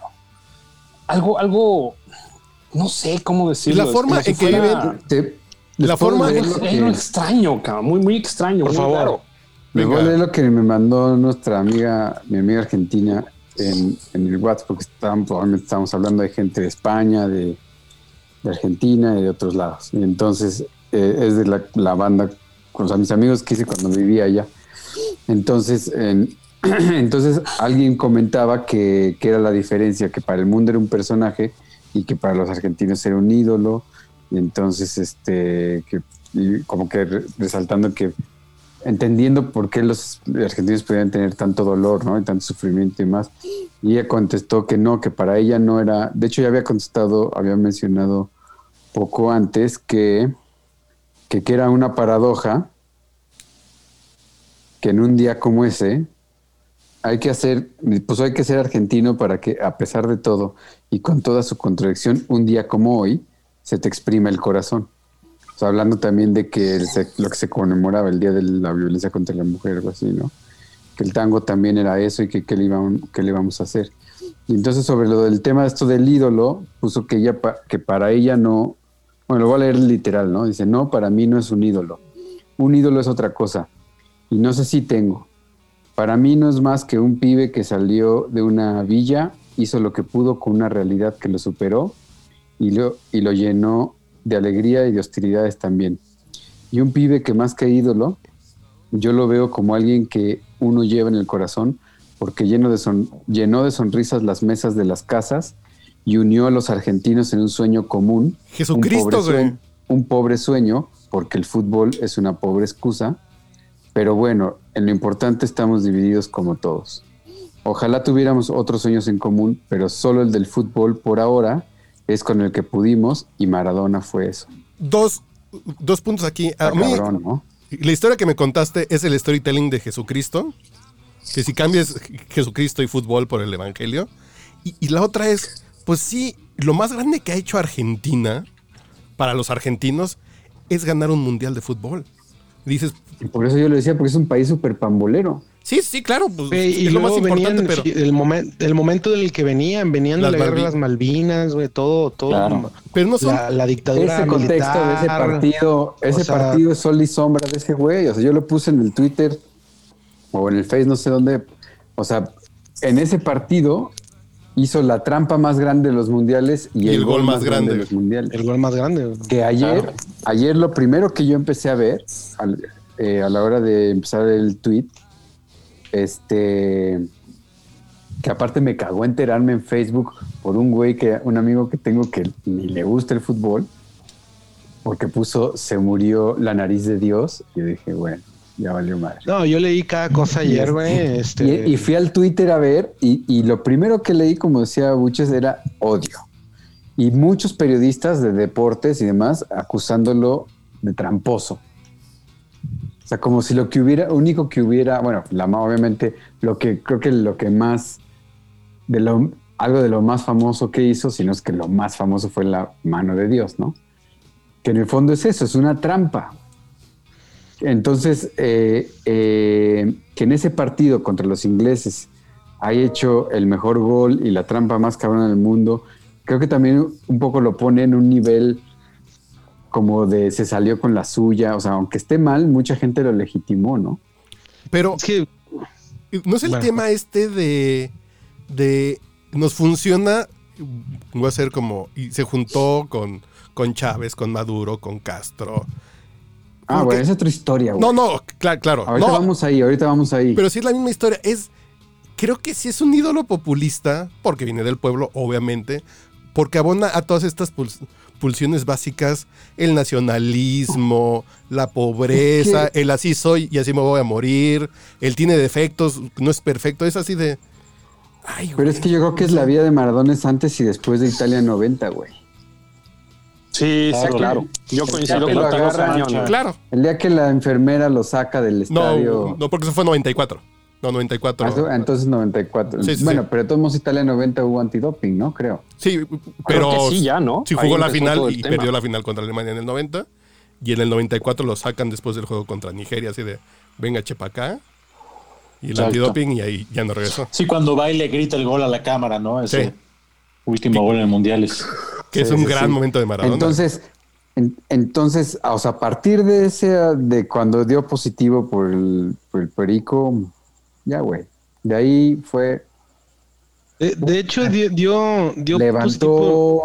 Speaker 5: Algo, algo, no sé cómo decirlo.
Speaker 3: La
Speaker 5: es
Speaker 3: forma
Speaker 5: como si
Speaker 3: en que viven-
Speaker 6: Te-
Speaker 3: La forma-
Speaker 5: es
Speaker 6: lo que-
Speaker 5: extraño, cabrón, muy, muy extraño.
Speaker 2: Por
Speaker 5: muy
Speaker 2: favor.
Speaker 5: raro.
Speaker 6: Les voy a
Speaker 3: Venga.
Speaker 6: leer lo que me mandó nuestra amiga, mi amiga argentina en, el WhatsApp, porque estábamos, probablemente estamos hablando de gente de España, de, Argentina y de otros lados. Y entonces eh, es de la, la banda, con o sea, mis amigos que hice cuando vivía allá. Entonces, en- entonces alguien comentaba que, que era la diferencia, que para el mundo era un personaje y que para los argentinos era un ídolo. Y entonces, este, que como que re- resaltando que entendiendo por qué los argentinos podían tener tanto dolor, ¿no? Y tanto sufrimiento y más. Y ella contestó que no, que para ella no era. De hecho, ya había contestado, había mencionado poco antes que, que, era una paradoja que en un día como ese hay que hacer, pues hay que ser argentino para que, a pesar de todo y con toda su contradicción, un día como hoy se te exprime el corazón. O hablando también de que lo que se conmemoraba el Día de la Violencia contra la Mujer, algo así, ¿no? Que el tango también era eso y que qué le, qué le íbamos a hacer. Y entonces sobre lo del tema esto del ídolo, puso que, ella, que para ella no, bueno, lo voy a leer literal, ¿no? Dice, no, para mí no es un ídolo. Un ídolo es otra cosa. Y no sé si tengo. Para mí no es más que un pibe que salió de una villa, hizo lo que pudo con una realidad que lo superó y lo, y lo llenó de alegría y de hostilidades también. Y un pibe que más que ídolo, yo lo veo como alguien que uno lleva en el corazón porque lleno de son- llenó de sonrisas las mesas de las casas y unió a los argentinos en un sueño común.
Speaker 3: Jesucristo,
Speaker 6: un pobre,
Speaker 3: güey.
Speaker 6: un pobre sueño, porque el fútbol es una pobre excusa. Pero bueno, en lo importante estamos divididos como todos. Ojalá tuviéramos otros sueños en común, pero solo el del fútbol por ahora es con el que pudimos y Maradona fue eso.
Speaker 3: Dos, dos puntos aquí. A mí,
Speaker 6: cabrón, ¿no?
Speaker 3: la historia que me contaste es el storytelling de Jesucristo. Que si cambias Jesucristo y fútbol por el Evangelio. Y, y la otra es, pues sí, lo más grande que ha hecho Argentina para los argentinos es ganar un mundial de fútbol. Dices,
Speaker 6: Y por eso yo le decía, porque es un país súper pambolero.
Speaker 3: Sí, sí, claro, pues es lo más
Speaker 2: luego
Speaker 3: importante,
Speaker 2: venían,
Speaker 3: pero,
Speaker 2: sí, el, momento el momento en el que venían, venían
Speaker 3: Las
Speaker 2: de la guerra de las Malvinas, güey, todo, todo.
Speaker 4: Claro.
Speaker 3: pero no son.
Speaker 2: La, la dictadura
Speaker 6: Ese contexto de ese partido, ese
Speaker 2: sea-
Speaker 6: partido es sol y sombra de ese güey. O sea, yo lo puse en el Twitter o en el Face, no sé dónde. O sea, en ese partido hizo la trampa más grande de los mundiales y, el, gol, más grande, de los mundiales.
Speaker 2: El gol más grande.
Speaker 6: Que ayer,
Speaker 4: Claro.
Speaker 6: ayer lo primero que yo empecé a ver al- eh, a la hora de empezar el tweet, este, que aparte me cagó enterarme en Facebook por un güey que, un amigo que tengo que ni le gusta el fútbol, porque puso se murió la nariz de Dios y dije, bueno, ya valió madre.
Speaker 2: No, yo leí cada cosa ayer, güey. Este,
Speaker 6: Y, y fui al Twitter a ver y, y lo primero que leí, como decía Buches, era odio. Y muchos periodistas de deportes y demás acusándolo de tramposo. O sea, como si lo que hubiera, único que hubiera, bueno, la ma- obviamente lo que creo que lo que más de lo algo de lo más famoso que hizo, sino es que lo más famoso fue la mano de Dios, ¿no? Que en el fondo es eso, es una trampa. Entonces, eh, eh, que en ese partido contra los ingleses haya hecho el mejor gol y la trampa más cabrona del mundo, creo que también un poco lo pone en un nivel como de se salió con la suya, o sea, aunque esté mal, mucha gente lo legitimó, ¿no?
Speaker 3: Pero
Speaker 2: es que
Speaker 3: no es el
Speaker 2: Bueno.
Speaker 3: tema este de. de. Nos funciona. Voy a hacer como. Y se juntó con, con Chávez, con Maduro, con Castro.
Speaker 6: Ah, bueno, es otra historia, güey.
Speaker 3: No, no, cla- claro.
Speaker 6: Ahorita
Speaker 3: no,
Speaker 6: vamos ahí, ahorita vamos ahí.
Speaker 3: Pero sí es la misma historia. Es. Creo que sí es un ídolo populista, porque viene del pueblo, obviamente, porque abona a todas estas pulsiones básicas: el nacionalismo, la pobreza,
Speaker 6: Es que-
Speaker 3: el así soy y así me voy a morir, el tiene defectos, no es perfecto, es así de. Ay,
Speaker 6: Pero es que yo creo que es la vida de Maradona es antes y después de Italia 90, güey.
Speaker 5: Sí, sí,
Speaker 4: Claro.
Speaker 5: claro. Yo coincido con
Speaker 6: lo agarran,
Speaker 5: güey.
Speaker 3: Claro.
Speaker 6: El día que la enfermera lo saca del estadio.
Speaker 3: No, no, porque eso fue 94. No, 94.
Speaker 6: Ah, entonces 94.
Speaker 3: Sí, sí,
Speaker 6: bueno,
Speaker 3: sí.
Speaker 6: pero de todos modos Italia 90 hubo antidoping, ¿no? Creo.
Speaker 3: Sí,
Speaker 5: Creo
Speaker 3: pero
Speaker 5: que sí, ya, ¿no?
Speaker 3: sí
Speaker 5: Ahí
Speaker 3: jugó la final
Speaker 5: el
Speaker 3: y
Speaker 5: tema.
Speaker 3: perdió la final contra Alemania en el 90. Y en el 94 lo sacan después del juego contra Nigeria, así de, venga, chepa acá. Y el
Speaker 4: Exacto.
Speaker 3: antidoping y ahí ya no regresó.
Speaker 4: Sí, cuando va y le grita el gol a la cámara, ¿no? Ese
Speaker 3: Sí.
Speaker 4: último gol en mundiales.
Speaker 3: Que es un
Speaker 6: sí,
Speaker 3: gran
Speaker 6: sí.
Speaker 3: momento de Maradona.
Speaker 6: Entonces, en- entonces, o sea, a partir de ese, de cuando dio positivo por el, por el perico, ya, güey. De ahí fue,
Speaker 2: de, de hecho dio, dio, dio positivo.
Speaker 6: levantó,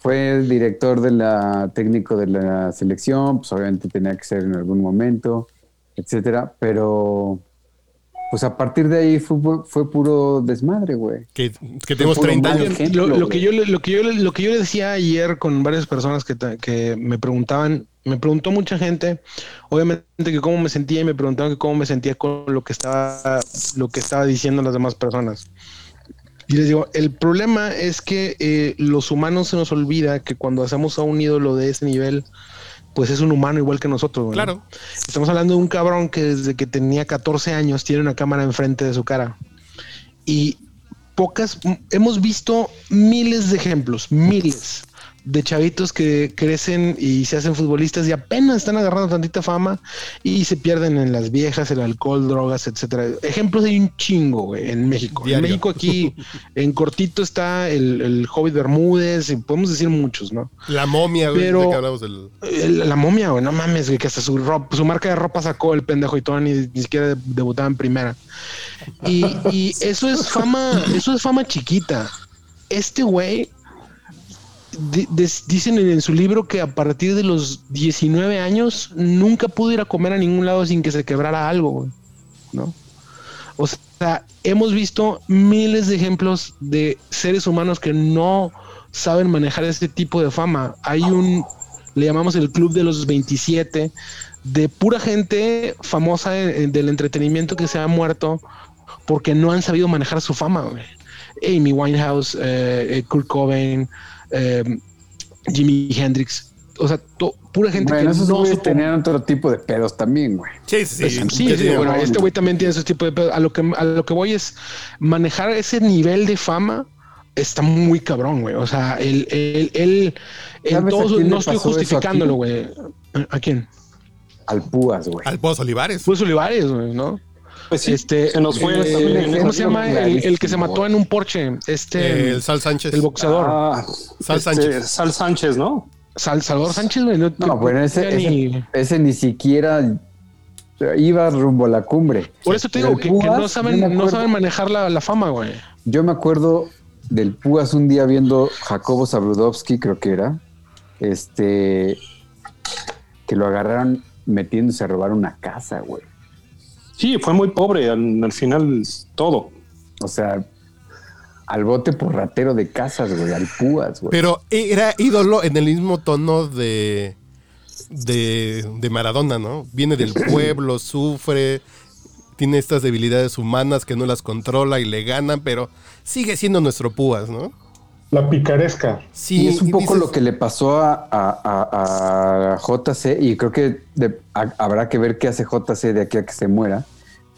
Speaker 6: fue el director de la técnico de la selección, pues obviamente tenía que ser en algún momento, etcétera, pero pues a partir de ahí fue, fue puro desmadre, güey.
Speaker 3: que, que tenemos
Speaker 6: puro
Speaker 3: 30
Speaker 6: mal
Speaker 3: años.
Speaker 6: ejemplo,
Speaker 2: lo, lo que yo le- lo que yo le- lo que yo le decía ayer con varias personas que, que me preguntaban me preguntó mucha gente obviamente que cómo me sentía y me preguntaban que cómo me sentía con lo que estaba lo que estaba diciendo las demás personas y les digo el problema es que eh, los humanos se nos olvida que cuando hacemos a un ídolo de ese nivel pues es un humano igual que nosotros.
Speaker 3: Claro.
Speaker 2: Estamos hablando de un cabrón que desde que tenía 14 años tiene una cámara enfrente de su cara. Y pocas, hemos visto miles de ejemplos, miles de chavitos que crecen y se hacen futbolistas y apenas están agarrando tantita fama y se pierden en las viejas, el alcohol, drogas, etcétera. Ejemplos hay un chingo, güey, en México.
Speaker 3: Diario.
Speaker 2: En México aquí, en cortito está el, el Hobbit Bermúdez, y podemos decir muchos, ¿no?
Speaker 3: La momia, güey,
Speaker 2: Pero-
Speaker 3: de que hablamos del.
Speaker 2: El- la momia, güey, no mames, güey, que hasta su, ropa, su marca de ropa sacó el pendejo y todo, ni, ni siquiera debutaba en primera. Y, y eso es fama, eso es fama chiquita. Este güey, dicen en, su libro que a partir de los 19 años nunca pudo ir a comer a ningún lado sin que se quebrara algo, ¿no? O sea, hemos visto miles de ejemplos de seres humanos que no saben manejar este tipo de fama. Hay un, le llamamos el Club de los 27, de pura gente famosa del entretenimiento que se ha muerto porque no han sabido manejar su fama. Amy Winehouse, eh, eh, Kurt Cobain, eh, Jimi Hendrix. O sea, to- pura gente
Speaker 6: Bueno,
Speaker 2: que
Speaker 6: esos
Speaker 2: no supo-
Speaker 6: tenían otro tipo de pedos también, güey.
Speaker 3: Sí, sí,
Speaker 2: pues,
Speaker 3: sí.
Speaker 2: sí,
Speaker 3: Sí,
Speaker 2: sí,
Speaker 3: sí,
Speaker 2: bueno,
Speaker 6: no,
Speaker 2: este güey también tiene ese tipo de pedo. A lo que a lo que voy es manejar ese nivel de fama está muy cabrón, güey. O sea, él, él, él en
Speaker 6: ¿Sabes a
Speaker 2: todos,
Speaker 6: quién le
Speaker 2: no estoy justificándolo, güey. ¿A quién?
Speaker 6: Al púas, güey.
Speaker 3: Al Pozo Olivares.
Speaker 2: Pues Olivares, güey, ¿no?
Speaker 5: Pues sí,
Speaker 2: este,
Speaker 5: se nos fue
Speaker 2: eh,
Speaker 5: también.
Speaker 2: ¿Cómo se llama? El, el que se mató en un Porsche. Este,
Speaker 3: El Sal Sánchez.
Speaker 2: el boxeador.
Speaker 5: Ah,
Speaker 3: Sal
Speaker 5: este,
Speaker 3: Sánchez.
Speaker 5: Sal Sánchez, ¿no?
Speaker 2: Sal- Salvador Sánchez, güey. No,
Speaker 6: No, bueno, ese,
Speaker 2: ni-
Speaker 6: ese, ni siquiera iba rumbo a la cumbre.
Speaker 2: Por eso te digo que, que no saben, no saben manejar la, la fama, güey.
Speaker 6: Yo me acuerdo del Púas un día viendo Jacobo Zabludovsky, creo que era, este, que lo agarraron metiéndose a robar una casa, güey.
Speaker 5: Sí, fue muy pobre al, al final todo.
Speaker 6: O sea, al bote por ratero de casas, güey, al Púas, güey.
Speaker 3: Pero era ídolo en el mismo tono de, de, de Maradona, ¿no? Viene del pueblo, sufre, tiene estas debilidades humanas que no las controla y le ganan, pero sigue siendo nuestro Púas, ¿no?
Speaker 1: La picaresca.
Speaker 3: Sí,
Speaker 6: y es un poco
Speaker 3: dices-
Speaker 6: lo que le pasó a, a- a- a JC y creo que de- habrá que ver qué hace JC de aquí a que se muera,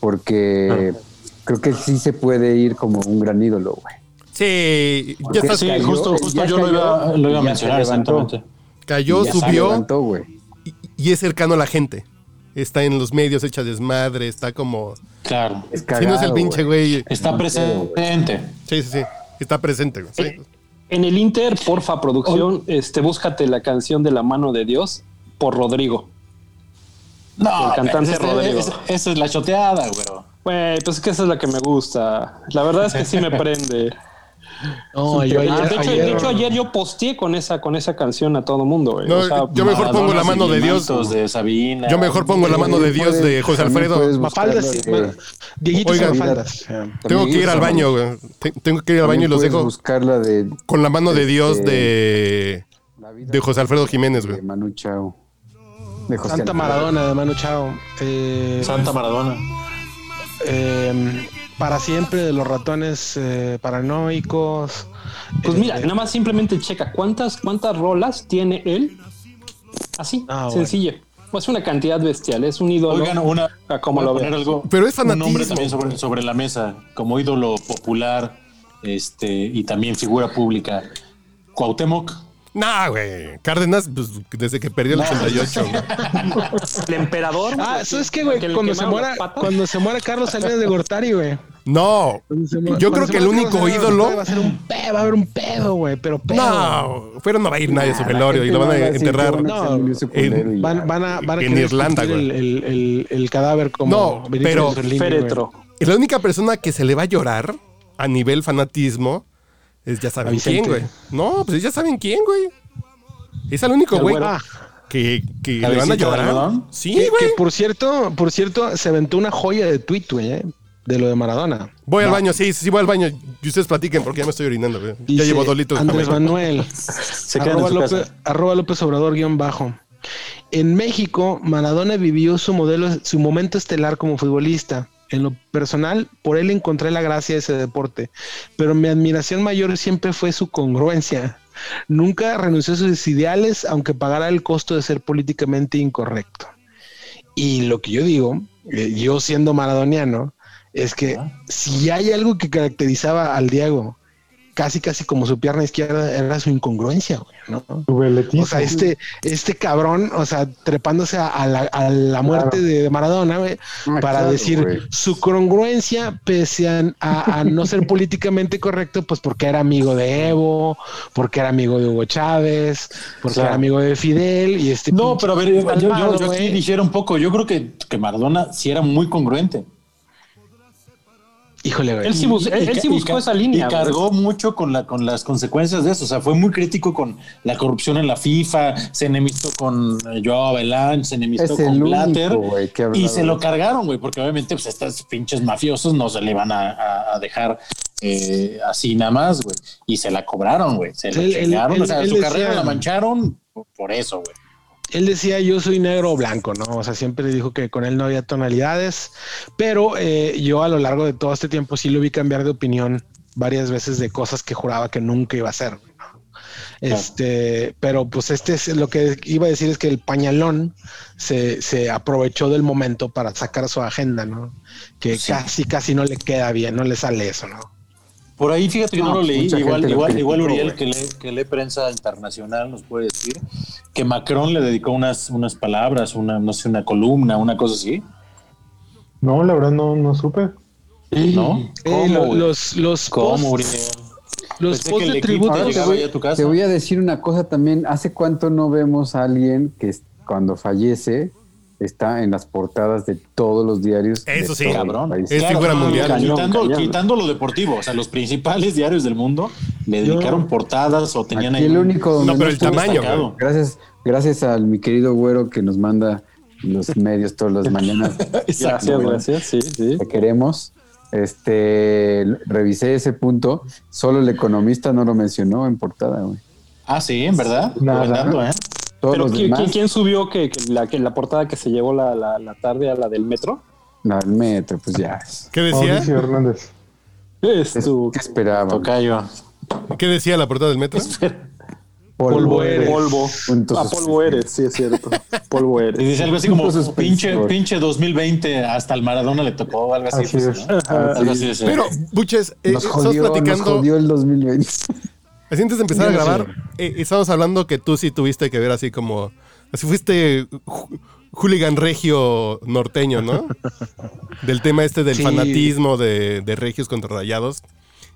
Speaker 6: porque creo que sí se puede ir como un gran ídolo, güey.
Speaker 3: Sí, ya estás,
Speaker 4: Sí,
Speaker 6: cayó,
Speaker 4: justo, justo
Speaker 6: ya
Speaker 4: yo lo iba, lo iba a mencionar exactamente.
Speaker 3: cayó, subió
Speaker 6: levantó, güey.
Speaker 3: y, y es cercano a la gente. Está en los medios, echa desmadre, está como...
Speaker 4: Claro.
Speaker 6: Es
Speaker 3: Si no es el pinche
Speaker 6: güey.
Speaker 3: güey.
Speaker 4: Está presente.
Speaker 3: Sí, sí, sí. Está presente. güey. Sí.
Speaker 5: En el Inter, porfa, producción, este, búscate la canción de la mano de Dios por Rodrigo.
Speaker 4: No,
Speaker 5: El cantante
Speaker 4: ese-
Speaker 5: Rodrigo.
Speaker 4: Esa es la choteada, güero.
Speaker 5: Güey, pues es que esa es la que me gusta. La verdad es que sí me prende.
Speaker 2: No,
Speaker 5: de,
Speaker 2: yo ayer,
Speaker 5: hecho, de
Speaker 2: ayer-
Speaker 5: hecho, ayer yo posteé con esa, con esa canción a todo mundo, güey.
Speaker 3: No,
Speaker 5: O sea,
Speaker 3: yo mejor pongo la mano de Dios.
Speaker 4: De Sabina.
Speaker 3: Yo mejor pongo la mano de Dios de José Alfredo.
Speaker 2: Mafaldas,
Speaker 6: de-
Speaker 2: Dieguito.
Speaker 3: Tengo que ir al baño, güey. Te- Tengo que ir al baño y los dejo
Speaker 6: buscar la de,
Speaker 3: con la mano de Dios
Speaker 6: Este,
Speaker 3: de,
Speaker 6: la vida
Speaker 3: de José Alfredo Jiménez,
Speaker 6: de
Speaker 3: güey.
Speaker 6: Manu Chao. De José
Speaker 2: Santa
Speaker 6: Alfredo.
Speaker 2: Maradona de Manu Chao. Eh,
Speaker 4: Santa Maradona.
Speaker 2: eh, para siempre de los ratones eh, paranoicos.
Speaker 5: Pues mira,
Speaker 2: Eh,
Speaker 5: nada más simplemente checa cuántas, cuántas rolas tiene él. Así,
Speaker 2: Ah, bueno.
Speaker 5: sencillo. Es una cantidad bestial, es un ídolo.
Speaker 4: Oigan, una.
Speaker 5: a como
Speaker 4: voy a
Speaker 5: lo
Speaker 4: poner
Speaker 5: veas.
Speaker 4: algo.
Speaker 3: Pero es
Speaker 4: Un nombre
Speaker 3: fanatismo.
Speaker 4: también sobre, sobre la mesa, como ídolo popular este, y también figura pública. Cuauhtémoc.
Speaker 3: Nah, güey. Cárdenas, pues desde que perdió el 88. güey.
Speaker 5: El emperador.
Speaker 2: Ah, ¿sabes qué, güey?
Speaker 5: que le
Speaker 2: Cuando se, muera, cuando se muera Carlos Salinas de Gortari, güey.
Speaker 3: No. Yo creo que el único
Speaker 2: Carlos
Speaker 3: ídolo.
Speaker 2: Va a ser un pedo, va a haber un pedo, güey, pero pedo.
Speaker 3: No, pero no va a ir nadie a su
Speaker 6: la
Speaker 3: velorio y lo van
Speaker 6: no
Speaker 3: a enterrar.
Speaker 6: van a
Speaker 2: No,
Speaker 3: en-.
Speaker 2: Van, van a, van a
Speaker 3: En Irlanda, güey.
Speaker 2: El, el, el, el cadáver como
Speaker 3: No, pero-
Speaker 2: güey.
Speaker 5: Féretro.
Speaker 3: La única persona que se le va a llorar a nivel fanatismo es ya saben quién, güey. No, pues ya saben quién, güey. Es el único güey que, que
Speaker 4: ¿La
Speaker 3: le van a llorar. Sí,
Speaker 2: que, que
Speaker 3: güey.
Speaker 2: por cierto, por cierto, se aventó una joya de tweet, güey, eh, de lo de Maradona.
Speaker 3: Voy al baño, sí, sí, voy al baño. Y ustedes platiquen porque ya me estoy orinando, güey. Ya llevo dos litros. de
Speaker 2: Andrés. Manuel.
Speaker 4: Se quedan en
Speaker 2: arroba,
Speaker 4: su
Speaker 2: López,
Speaker 4: casa.
Speaker 2: arroba López Obrador guion bajo. En México, Maradona vivió su modelo, su momento estelar como futbolista. En lo personal, por él encontré la gracia de ese deporte, pero mi admiración mayor siempre fue su congruencia. Nunca renunció a sus ideales, aunque pagara el costo de ser políticamente incorrecto. Y lo que yo digo, eh, yo siendo maradoniano, es que si hay algo que caracterizaba al Diego, casi casi como su pierna izquierda, era su incongruencia, güey, ¿no? O sea, este, este cabrón, o sea, trepándose a, a la, a la muerte de Maradona, güey,
Speaker 6: Ah,
Speaker 2: para
Speaker 6: claro,
Speaker 2: decir
Speaker 6: güey.
Speaker 2: su congruencia, pese a, a- a no ser políticamente correcto, pues porque era amigo de Evo, porque era amigo de Hugo Chávez, porque
Speaker 4: Claro.
Speaker 2: era amigo de Fidel y este.
Speaker 4: No, pero a ver, yo, yo, yo aquí difiero un poco. Yo creo que, que Maradona sí era muy congruente.
Speaker 2: Híjole, güey.
Speaker 5: Él sí, bus- él- él sí buscó esa línea.
Speaker 4: Y cargó mucho con, la, con las consecuencias de eso. O sea, fue muy crítico con la corrupción en la FIFA, se enemistó con eh, Joao Avalanche, se enemistó
Speaker 6: Es
Speaker 4: con
Speaker 6: único,
Speaker 4: Blatter.
Speaker 6: güey,
Speaker 4: Y se lo cargaron, güey, porque obviamente pues, estos pinches mafiosos no se le van a, a- a dejar eh, así nada más, güey. Y se la cobraron, güey. Se la
Speaker 2: Él- él-
Speaker 4: chingaron. o
Speaker 2: él-
Speaker 4: sea,
Speaker 2: él
Speaker 4: su
Speaker 2: decía-
Speaker 4: carrera la mancharon por, por eso, güey.
Speaker 2: Él decía yo soy negro o blanco, ¿no? O sea, siempre dijo que con él no había tonalidades, pero eh, yo a lo largo de todo este tiempo sí lo vi cambiar de opinión varias veces de cosas que juraba que nunca iba a hacer. ¿no? Este, pero pues este es lo que iba a decir es que el pañalón se, se aprovechó del momento para sacar su agenda, ¿no? Que
Speaker 4: Sí.
Speaker 2: casi, casi no le queda bien, no le sale eso, ¿no?
Speaker 4: Por ahí, fíjate que no,
Speaker 6: No,
Speaker 4: lo leí.
Speaker 6: mucha
Speaker 4: Igual,
Speaker 6: lo
Speaker 4: igual, Uriel, que lee, que lee prensa internacional, nos puede decir que Macron le dedicó unas, unas palabras, una, no sé, una columna, una cosa así.
Speaker 1: No, la verdad no, no supe.
Speaker 4: ¿No?
Speaker 2: Eh, los los
Speaker 4: ¿Cómo,
Speaker 2: posts,
Speaker 4: Uriel?
Speaker 2: los
Speaker 4: Pensé que
Speaker 2: posts de tributo
Speaker 4: te
Speaker 6: voy,
Speaker 4: a
Speaker 6: decir una cosa también. ¿Hace cuánto no vemos a alguien que cuando fallece está en las portadas de todos los diarios?
Speaker 3: Eso sí.
Speaker 4: Cabrón.
Speaker 3: Es figura
Speaker 4: no,
Speaker 3: mundial.
Speaker 4: Quitando,
Speaker 5: Cañón, cañón.
Speaker 4: quitando lo deportivo, o sea, los principales diarios del mundo le
Speaker 2: Yo-
Speaker 4: dedicaron portadas o tenían
Speaker 6: Aquí
Speaker 4: ahí
Speaker 6: el único donde
Speaker 3: No, pero el tamaño.
Speaker 6: Gracias, gracias al mi querido güero que nos manda los medios todas las mañanas.
Speaker 5: Gracias, gracias. Sí, sí.
Speaker 6: Te queremos. Este, revisé ese punto. Solo el economista no lo mencionó en portada, güey.
Speaker 4: Ah, sí, en verdad.
Speaker 1: Nada.
Speaker 4: Dato, ¿eh?
Speaker 6: Todos
Speaker 5: Pero
Speaker 6: los
Speaker 5: ¿quién,
Speaker 6: demás,
Speaker 5: quién- quién subió que, que la, que la portada que se llevó la, la, la tarde a la del metro?
Speaker 6: no, el metro, pues ya.
Speaker 3: ¿Qué decía?
Speaker 1: Mauricio Hernández.
Speaker 5: Es
Speaker 6: Es-
Speaker 5: tu
Speaker 6: ¿Qué esperaba?
Speaker 4: Tocayo.
Speaker 3: ¿Qué decía la portada del metro?
Speaker 2: Polvo eres.
Speaker 5: polvo.
Speaker 6: Puntos
Speaker 5: Ah, polvo eres, sí es cierto. Polvo
Speaker 4: Y
Speaker 5: eres.
Speaker 4: dice algo así como pinche,
Speaker 6: suspensivos.
Speaker 4: pinche 2020 hasta el Maradona le tocó algo así.
Speaker 1: Así
Speaker 4: pues,
Speaker 1: es.
Speaker 4: ¿no? Algo así decía.
Speaker 3: Pero, Buches, eh,
Speaker 6: Nos
Speaker 3: estamos
Speaker 6: jodió, nos
Speaker 3: platicando.
Speaker 6: jodió el 2020.
Speaker 3: Así antes de empezar a grabar, eh, estábamos hablando que tú sí tuviste que ver así como. Así fuiste ju- hooligan regio norteño, ¿no? Del tema este del
Speaker 2: Sí.
Speaker 3: fanatismo de, de regios contra rayados.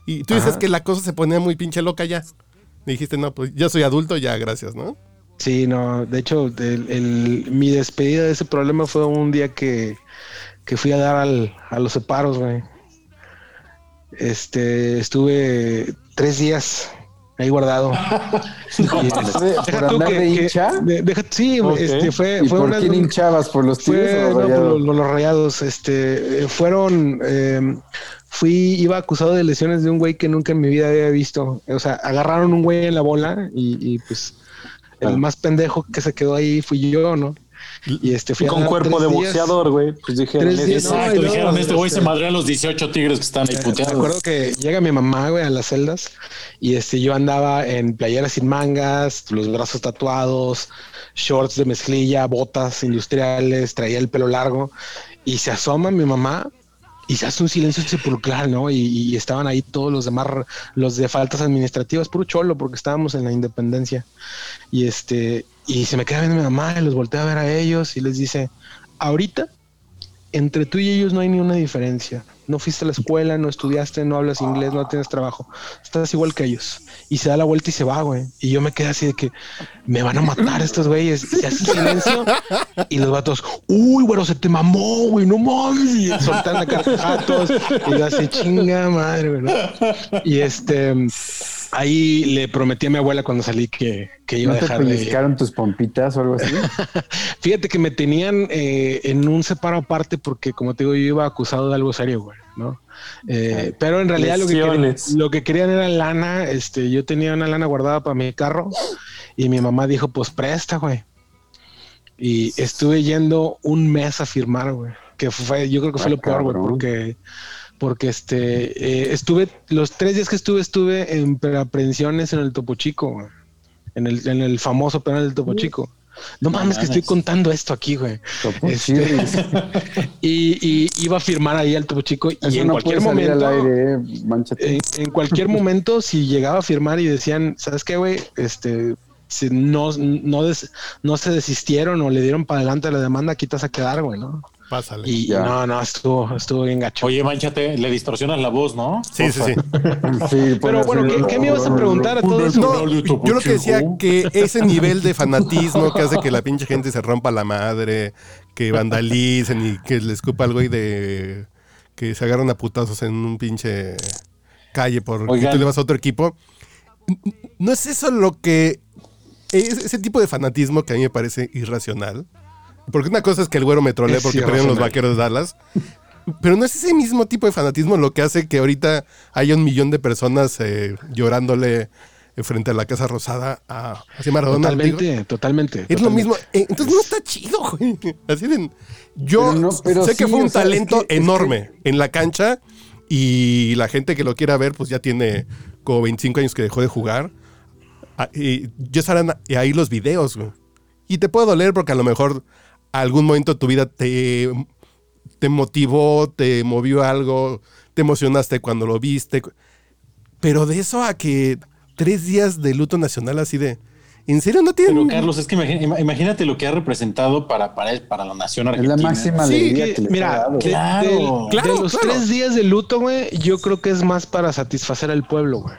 Speaker 3: Y tú dices que la cosa se ponía muy pinche loca ya. Y dijiste, no, pues ya soy adulto, ya, gracias, ¿no?
Speaker 2: Sí, no, de hecho, el- el- mi despedida de ese problema fue un día que, que fui a dar al- a los separos, güey. Este, estuve tres días ahí guardado.
Speaker 6: ¿Por
Speaker 2: deja tú que-
Speaker 6: de
Speaker 2: que-
Speaker 6: hincha?
Speaker 2: de- deja- sí, este, fue,
Speaker 6: ¿Y
Speaker 2: fue
Speaker 6: por
Speaker 2: una-
Speaker 6: quién hinchabas? ¿Por los tigres
Speaker 2: fue,
Speaker 6: o
Speaker 2: no,
Speaker 6: los
Speaker 2: por
Speaker 6: rayados?
Speaker 2: los, por los rayados, este, eh, fueron, eh, fui, iba acusado de lesiones de un güey que nunca en mi vida había visto. O sea, agarraron un güey en la bola y, y, pues el
Speaker 6: Ah.
Speaker 2: más pendejo que se quedó ahí fui yo, ¿no? Y este fui
Speaker 5: Y
Speaker 2: a
Speaker 5: con cuerpo de
Speaker 2: días.
Speaker 5: boxeador, güey. Pues dijeron,
Speaker 2: Tres
Speaker 5: "Ese
Speaker 2: días,
Speaker 5: es-
Speaker 2: no,
Speaker 4: Exacto,
Speaker 2: luego,
Speaker 4: dijeron, este güey
Speaker 2: este-
Speaker 4: se madreó a los 18 tigres que están ahí
Speaker 2: Me
Speaker 4: puteados.
Speaker 2: acuerdo que llega mi mamá, güey, a las celdas y este yo andaba en playeras sin mangas, los brazos tatuados, shorts de mezclilla, botas industriales, traía el pelo largo y se asoma mi mamá y se hace un silencio sepulcral, ¿no? Y, y estaban ahí todos los demás, los de faltas administrativas, puro cholo, porque estábamos en la independencia. Y este, y se me queda viendo mi mamá y los voltea a ver a ellos y les dice, ahorita entre tú y ellos no hay ni una diferencia. No fuiste a la escuela, no estudiaste, no hablas inglés, no tienes trabajo. Estás igual que ellos. Y se da la vuelta y se va, güey. Y yo me quedé así de que me van a matar estos güeyes. Y hace silencio. Y los vatos, uy, güero, se te mamó, güey, no mames. Y soltan todos. Y yo así, chinga madre, güey. ¿no? Y este, ahí le prometí a mi abuela cuando salí que, que iba
Speaker 6: ¿No
Speaker 2: a
Speaker 6: te
Speaker 2: dejar de,
Speaker 6: pellizcaron tus pompitas o algo así?
Speaker 2: Fíjate que me tenían eh, en un separo aparte porque, como te digo, yo iba acusado de algo serio, güey, ¿no? Eh, pero en realidad lo que, querían,
Speaker 5: Lesiones.
Speaker 2: lo que querían era lana. Este, yo tenía una lana guardada para mi carro y mi mamá dijo, pues presta, güey. Y estuve yendo un mes a firmar, güey. Que fue, yo creo que fue
Speaker 6: Ah,
Speaker 2: lo peor, güey, porque, porque este, eh, estuve, los tres días que estuve, estuve en aprehensiones en el Topo Chico, güey. En el, en el famoso penal del Topo Chico. No mames, que estoy contando esto aquí, güey. Este. Y, y iba a firmar ahí al Topo Chico y en
Speaker 6: no
Speaker 2: cualquier momento,
Speaker 6: aire, eh,
Speaker 2: en cualquier momento, si llegaba a firmar y decían, ¿sabes qué, güey? Este, si no, no, des- no se desistieron o le dieron para adelante la demanda, aquí te vas a quedar, güey, ¿no?
Speaker 3: Pásale.
Speaker 2: Y
Speaker 6: Ya.
Speaker 2: no, no, estuvo, estuvo bien gacho.
Speaker 4: Oye, manchate, le distorsionas la voz, ¿no?
Speaker 3: sí, sí, sí.
Speaker 6: Sí,
Speaker 2: Pero bueno, ¿qué, qué me ibas a preguntar a todo eso?
Speaker 3: No, yo lo que decía que ese nivel de fanatismo que hace que la pinche gente se rompa la madre, que vandalicen y que le escupa al güey de que se agarran a putazos en un pinche calle por que
Speaker 4: Oigan.
Speaker 3: tú le vas a otro equipo. No es eso lo que es ese tipo de fanatismo que a mí me parece irracional. Porque una cosa es que el güero me trolee
Speaker 2: Es
Speaker 3: porque perdieron los vaqueros de Dallas. Pero no es ese mismo tipo de fanatismo lo que hace que ahorita haya un millón de personas eh, llorándole eh, frente a la Casa Rosada a, hacia Maradona. Digo,
Speaker 2: Totalmente, totalmente.
Speaker 3: es lo
Speaker 2: totalmente.
Speaker 3: mismo. Eh, entonces no está chido, güey. Así de. Yo
Speaker 6: Pero no, pero
Speaker 3: sé que
Speaker 6: sí,
Speaker 3: fue
Speaker 6: o
Speaker 3: un
Speaker 6: sea, es
Speaker 3: talento
Speaker 6: que- es
Speaker 3: enorme en la cancha y la gente que lo quiera ver, pues ya tiene como 25 años que dejó de jugar. Ah, Y ya estarán ahí los videos, güey. Y te puede doler porque a lo mejor algún momento de tu vida te, te motivó, te movió algo, te emocionaste cuando lo viste. Pero de eso a que tres días de luto nacional así de... ¿En serio no tienen?
Speaker 4: Pero Carlos, es que imagínate lo que ha representado para, para, para la nación
Speaker 6: Es
Speaker 4: argentina.
Speaker 6: la máxima
Speaker 3: Sí,
Speaker 6: alegría
Speaker 2: que-
Speaker 6: que les ha
Speaker 2: mira,
Speaker 6: dado.
Speaker 2: de,
Speaker 4: Claro.
Speaker 2: de-
Speaker 3: Claro,
Speaker 2: de los
Speaker 3: claro.
Speaker 2: tres días de luto, güey, yo creo que es más para satisfacer al pueblo, güey.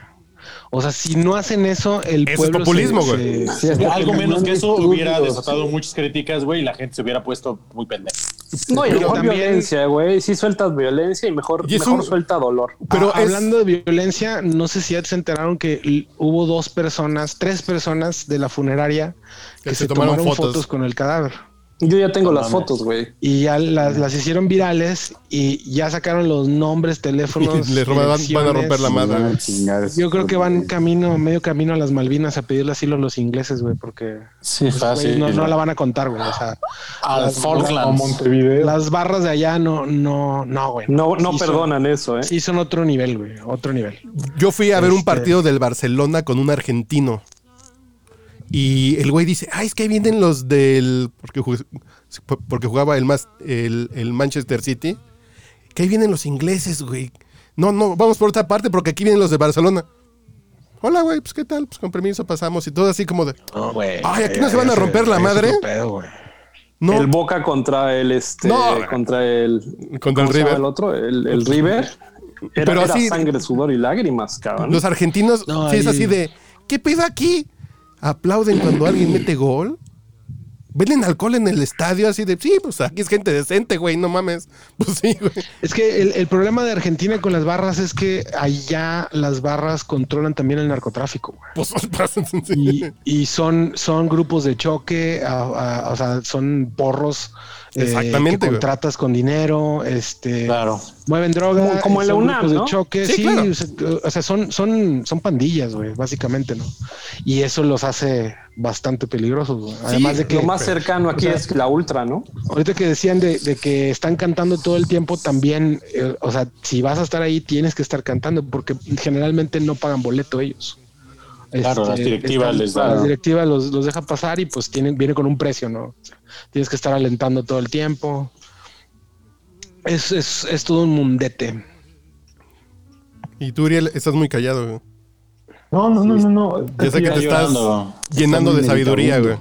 Speaker 2: O sea, si no hacen eso, el
Speaker 3: Eso es populismo,
Speaker 2: se-
Speaker 3: güey.
Speaker 6: Sí,
Speaker 4: Algo menos
Speaker 6: no
Speaker 4: que eso hubiera desatado
Speaker 6: sí.
Speaker 4: muchas críticas, güey, y la gente se hubiera puesto muy pendeja.
Speaker 5: No, y
Speaker 2: Pero
Speaker 5: mejor
Speaker 2: también-
Speaker 5: violencia, güey. Si sueltas violencia y mejor,
Speaker 3: Y
Speaker 5: mejor
Speaker 3: un-
Speaker 5: suelta dolor.
Speaker 3: Pero
Speaker 2: Ah,
Speaker 3: es-
Speaker 2: hablando de violencia, no sé si ya se enteraron que hubo dos personas, tres personas de la funeraria que, se, tomaron, fotos. con el cadáver.
Speaker 5: Yo ya tengo
Speaker 4: No
Speaker 5: las
Speaker 4: mames.
Speaker 5: fotos, güey.
Speaker 2: Y ya las, las hicieron virales y ya sacaron los nombres, teléfonos.
Speaker 3: Les roban- van a romper la madre.
Speaker 2: Yo creo que van camino, medio camino a las Malvinas a pedirle asilo a los ingleses, güey, porque
Speaker 4: Sí,
Speaker 2: pues,
Speaker 4: fácil.
Speaker 2: no, no la van a contar, güey. O sea,
Speaker 4: Al
Speaker 2: las-
Speaker 1: O
Speaker 4: Falklands.
Speaker 1: Montevideo.
Speaker 2: las barras de allá no, no, no, güey.
Speaker 5: No, no
Speaker 2: Sí son-
Speaker 5: perdonan eso, ¿eh?
Speaker 2: Sí, son otro nivel, güey, otro nivel.
Speaker 3: Yo fui a ver un
Speaker 2: Este-
Speaker 3: partido del Barcelona con un argentino. Y el güey dice, ay, es que ahí vienen los del... Porque, porque jugaba el, más, el, el Manchester City. Que ahí vienen los ingleses, güey. No, no, vamos por otra parte porque aquí vienen los de Barcelona. Hola, güey, pues qué tal, pues con permiso pasamos y todo así como de...
Speaker 2: No, güey.
Speaker 3: Ay, ¿aquí no se van a romper la madre? No,
Speaker 5: El Boca contra el este
Speaker 3: No.
Speaker 5: contra el
Speaker 3: Contra el
Speaker 5: ¿cómo se llama
Speaker 3: River.
Speaker 5: el otro, el, el River. Era,
Speaker 3: Pero
Speaker 5: era
Speaker 3: así-
Speaker 5: sangre, sudor y lágrimas, cabrón.
Speaker 3: los argentinos
Speaker 2: No,
Speaker 3: sí es así de... ¿Qué pedo aquí? ¿Aplauden cuando alguien mete gol? ¿Venden alcohol en el estadio así de... Sí, pues aquí es gente decente, güey, no mames. Pues sí, güey.
Speaker 2: Es que el, el problema de Argentina con las barras es que allá las barras controlan también el narcotráfico, güey.
Speaker 3: Pues.
Speaker 2: Y, y son, son grupos de choque, a- a- o sea, son porros eh,
Speaker 3: Exactamente,
Speaker 2: que
Speaker 3: güey.
Speaker 2: contratas con dinero, este,
Speaker 4: Claro.
Speaker 2: mueven droga,
Speaker 5: Como- como en la
Speaker 2: son
Speaker 5: UNAM, ¿no?
Speaker 2: de choque,
Speaker 3: Sí,
Speaker 2: sí,
Speaker 3: claro.
Speaker 2: o sea, son, son, son pandillas, güey, básicamente, ¿no? Y eso los hace bastante peligrosos, güey. Además de que
Speaker 5: Lo más cercano aquí
Speaker 2: o sea,
Speaker 5: es la ultra, ¿no?
Speaker 2: Ahorita que decían de, de que están cantando todo el tiempo, también, eh, o sea, si vas a estar ahí, tienes que estar cantando, porque generalmente no pagan boleto ellos.
Speaker 4: Claro, las directivas les dan.
Speaker 2: Las directivas los, los deja pasar y pues tienen, viene con un precio, ¿no? O sea, tienes que estar alentando todo el tiempo. Es, es, es todo un mundete.
Speaker 3: Y tú, Uriel, estás muy callado, güey.
Speaker 1: No, no, no, no, no.
Speaker 3: Ya sé que te estás
Speaker 4: llorando.
Speaker 3: llenando de sabiduría, güey.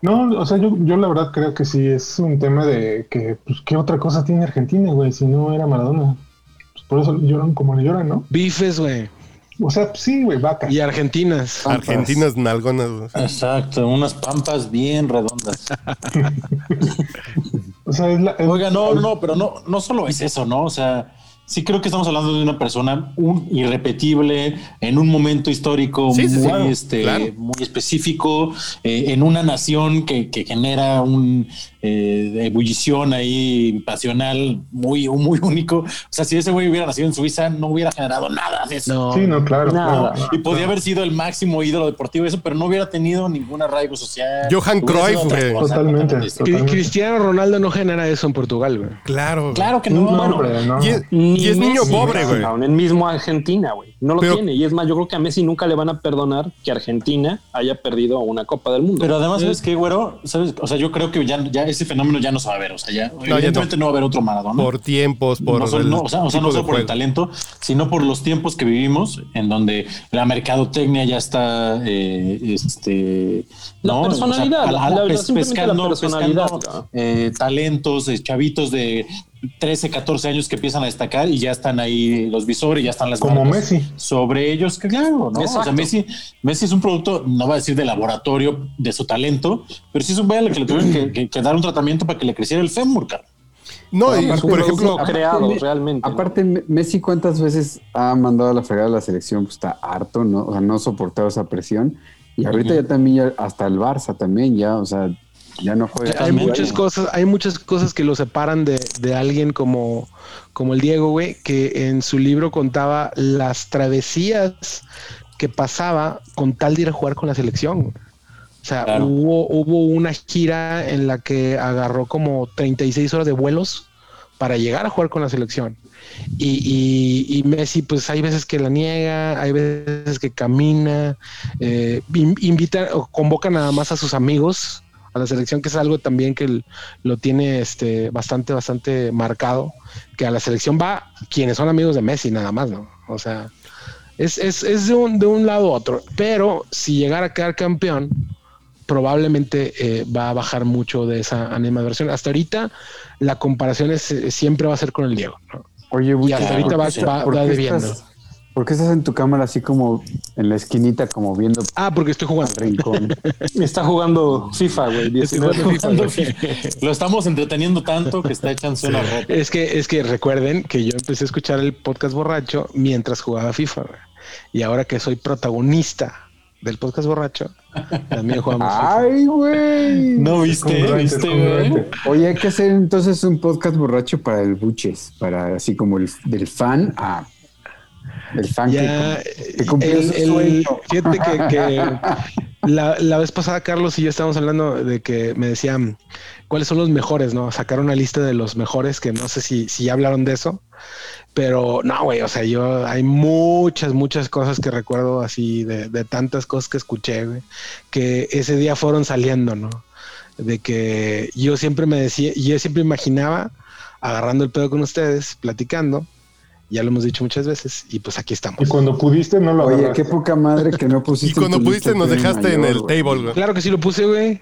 Speaker 1: No, o sea, yo, yo la verdad creo que sí es un tema de que, pues, ¿qué otra cosa tiene Argentina, güey? Si no era Maradona. Pues por eso lloran como le lloran, ¿no?
Speaker 2: Bifes, güey.
Speaker 1: O sea, sí, güey, vaca.
Speaker 2: Y argentinas.
Speaker 6: Pampas.
Speaker 3: Argentinas nalgonas, güey.
Speaker 4: Exacto, unas pampas bien redondas.
Speaker 1: O sea, es la. es-
Speaker 4: Oiga, no, no, pero no, no solo es eso, ¿no? O sea, sí creo que estamos hablando de una persona un, irrepetible en un momento histórico
Speaker 3: sí,
Speaker 4: muy,
Speaker 3: sí, claro,
Speaker 4: este,
Speaker 3: claro.
Speaker 4: muy específico, eh, en una nación que, que genera un eh, ebullición ahí pasional muy, muy único. O sea, si ese güey hubiera nacido en Suiza, no hubiera generado nada de eso.
Speaker 2: No.
Speaker 1: Sí, no, claro.
Speaker 5: Nada.
Speaker 4: Y podía haber sido el máximo ídolo deportivo, eso, pero no hubiera tenido ningún arraigo social.
Speaker 3: Johan Cruyff, güey.
Speaker 1: Totalmente, totalmente.
Speaker 2: Cristiano Ronaldo no genera eso en Portugal, güey.
Speaker 3: Claro.
Speaker 4: Claro que no,
Speaker 1: No,
Speaker 4: bueno,
Speaker 1: hombre, no.
Speaker 3: Y es, y es niño
Speaker 5: Messi,
Speaker 3: pobre, güey.
Speaker 5: En mismo Argentina, güey. No lo
Speaker 3: Pero-
Speaker 5: tiene. Y es más, yo creo que a Messi nunca le van a perdonar que Argentina haya perdido una Copa del Mundo.
Speaker 4: Pero además, ¿sabes qué, güero? ¿Sabes? O sea, yo creo que ya, ya ese fenómeno ya no se va a ver. O sea, ya, evidentemente no. va a haber otro Maradona.
Speaker 3: Por tiempos, por.
Speaker 4: no, solo-
Speaker 3: el
Speaker 4: no, o sea, o sea, no solo por el talento, sino por los tiempos que vivimos, en donde la mercadotecnia ya está, eh, este,
Speaker 5: La
Speaker 4: ¿no?
Speaker 5: personalidad, la- la- simplemente la personalidad,
Speaker 4: pescando, eh, talentos, eh, chavitos de 13, 14 años que empiezan a destacar y ya están ahí los visores, ya están las
Speaker 1: Como Messi.
Speaker 4: sobre ellos, claro, ¿no? O sea. Messi, Messi es un producto, no va a decir de laboratorio de su talento, pero sí es un güey al que le tuvieron que, que- que dar un tratamiento para que le creciera el fémur, cara.
Speaker 3: No, y,
Speaker 6: Aparte,
Speaker 3: por ejemplo,
Speaker 5: aparte- creado,
Speaker 6: Me-
Speaker 5: realmente.
Speaker 6: Aparte, Me- Messi, ¿cuántas veces ha mandado a la fregada a la selección? Pues está harto, ¿no? O sea, no ha soportado esa presión. Y ahorita ya también, ya hasta el Barça también, ya, o sea, ya no juega.
Speaker 2: Hay muchas cosas, hay muchas cosas que lo separan de, de alguien como, como el Diego, güey, que en su libro contaba las travesías que pasaba con tal de ir a jugar con la selección. O sea,
Speaker 4: Claro.
Speaker 2: hubo, hubo una gira en la que agarró como 36 horas de vuelos para llegar a jugar con la selección. Y, y- y Messi, pues hay veces que la niega, hay veces que camina, eh, in- invita o convoca nada más a sus amigos a la selección, que es algo también que lo tiene este, bastante, bastante marcado, que a la selección va quienes son amigos de Messi nada más, ¿no? O sea, es, es, es de, un, de un lado a otro, pero si llegara a quedar campeón, probablemente eh, va a bajar mucho de esa animadversión. Hasta ahorita la comparación es, eh, siempre va a ser con el Diego. ¿no?
Speaker 6: Oye,
Speaker 2: Y hasta ahorita va,
Speaker 6: ¿por qué
Speaker 2: va- va
Speaker 6: qué
Speaker 2: debiendo.
Speaker 6: estás- ¿Por qué estás en tu cámara así como en la esquinita, como viendo
Speaker 2: Ah, porque estoy
Speaker 6: al
Speaker 2: jugando.
Speaker 6: rincón?
Speaker 5: Está jugando FIFA, güey.
Speaker 2: Estoy
Speaker 5: 19.
Speaker 2: jugando FIFA, güey.
Speaker 4: Lo estamos entreteniendo tanto que está echándose una ropa.
Speaker 2: Es que, es que recuerden que yo empecé a escuchar el podcast borracho mientras jugaba FIFA. güey. Y ahora que soy protagonista del podcast borracho, también jugamos FIFA.
Speaker 6: Ay, güey.
Speaker 4: ¿No viste?
Speaker 1: Congruente,
Speaker 4: ¿Viste, güey?
Speaker 6: Oye, hay que hacer entonces un podcast borracho para el Buches, para así como el del fan a el fan
Speaker 2: Ya,
Speaker 6: que, que cumplió
Speaker 2: el-
Speaker 6: su
Speaker 2: el-
Speaker 6: sueño.
Speaker 2: fíjate que, que la, la vez pasada Carlos y yo estábamos hablando de que me decían cuáles son los mejores, ¿no? Sacar una lista de los mejores, que no sé si, si ya hablaron de eso, pero no, güey, o sea, yo hay muchas, muchas cosas que recuerdo así de, de tantas cosas que escuché, güey, que ese día fueron saliendo, ¿no? De que yo siempre me decía, yo siempre imaginaba agarrando el pedo con ustedes, platicando, ya lo hemos dicho muchas veces, y pues aquí estamos.
Speaker 1: Y cuando pudiste, no lo
Speaker 6: Oye,
Speaker 1: agarraste.
Speaker 6: qué poca madre que no pusiste.
Speaker 3: Y cuando
Speaker 6: en tu
Speaker 3: pudiste nos dejaste en el
Speaker 6: güey.
Speaker 3: table, güey.
Speaker 2: Claro que sí lo puse, güey.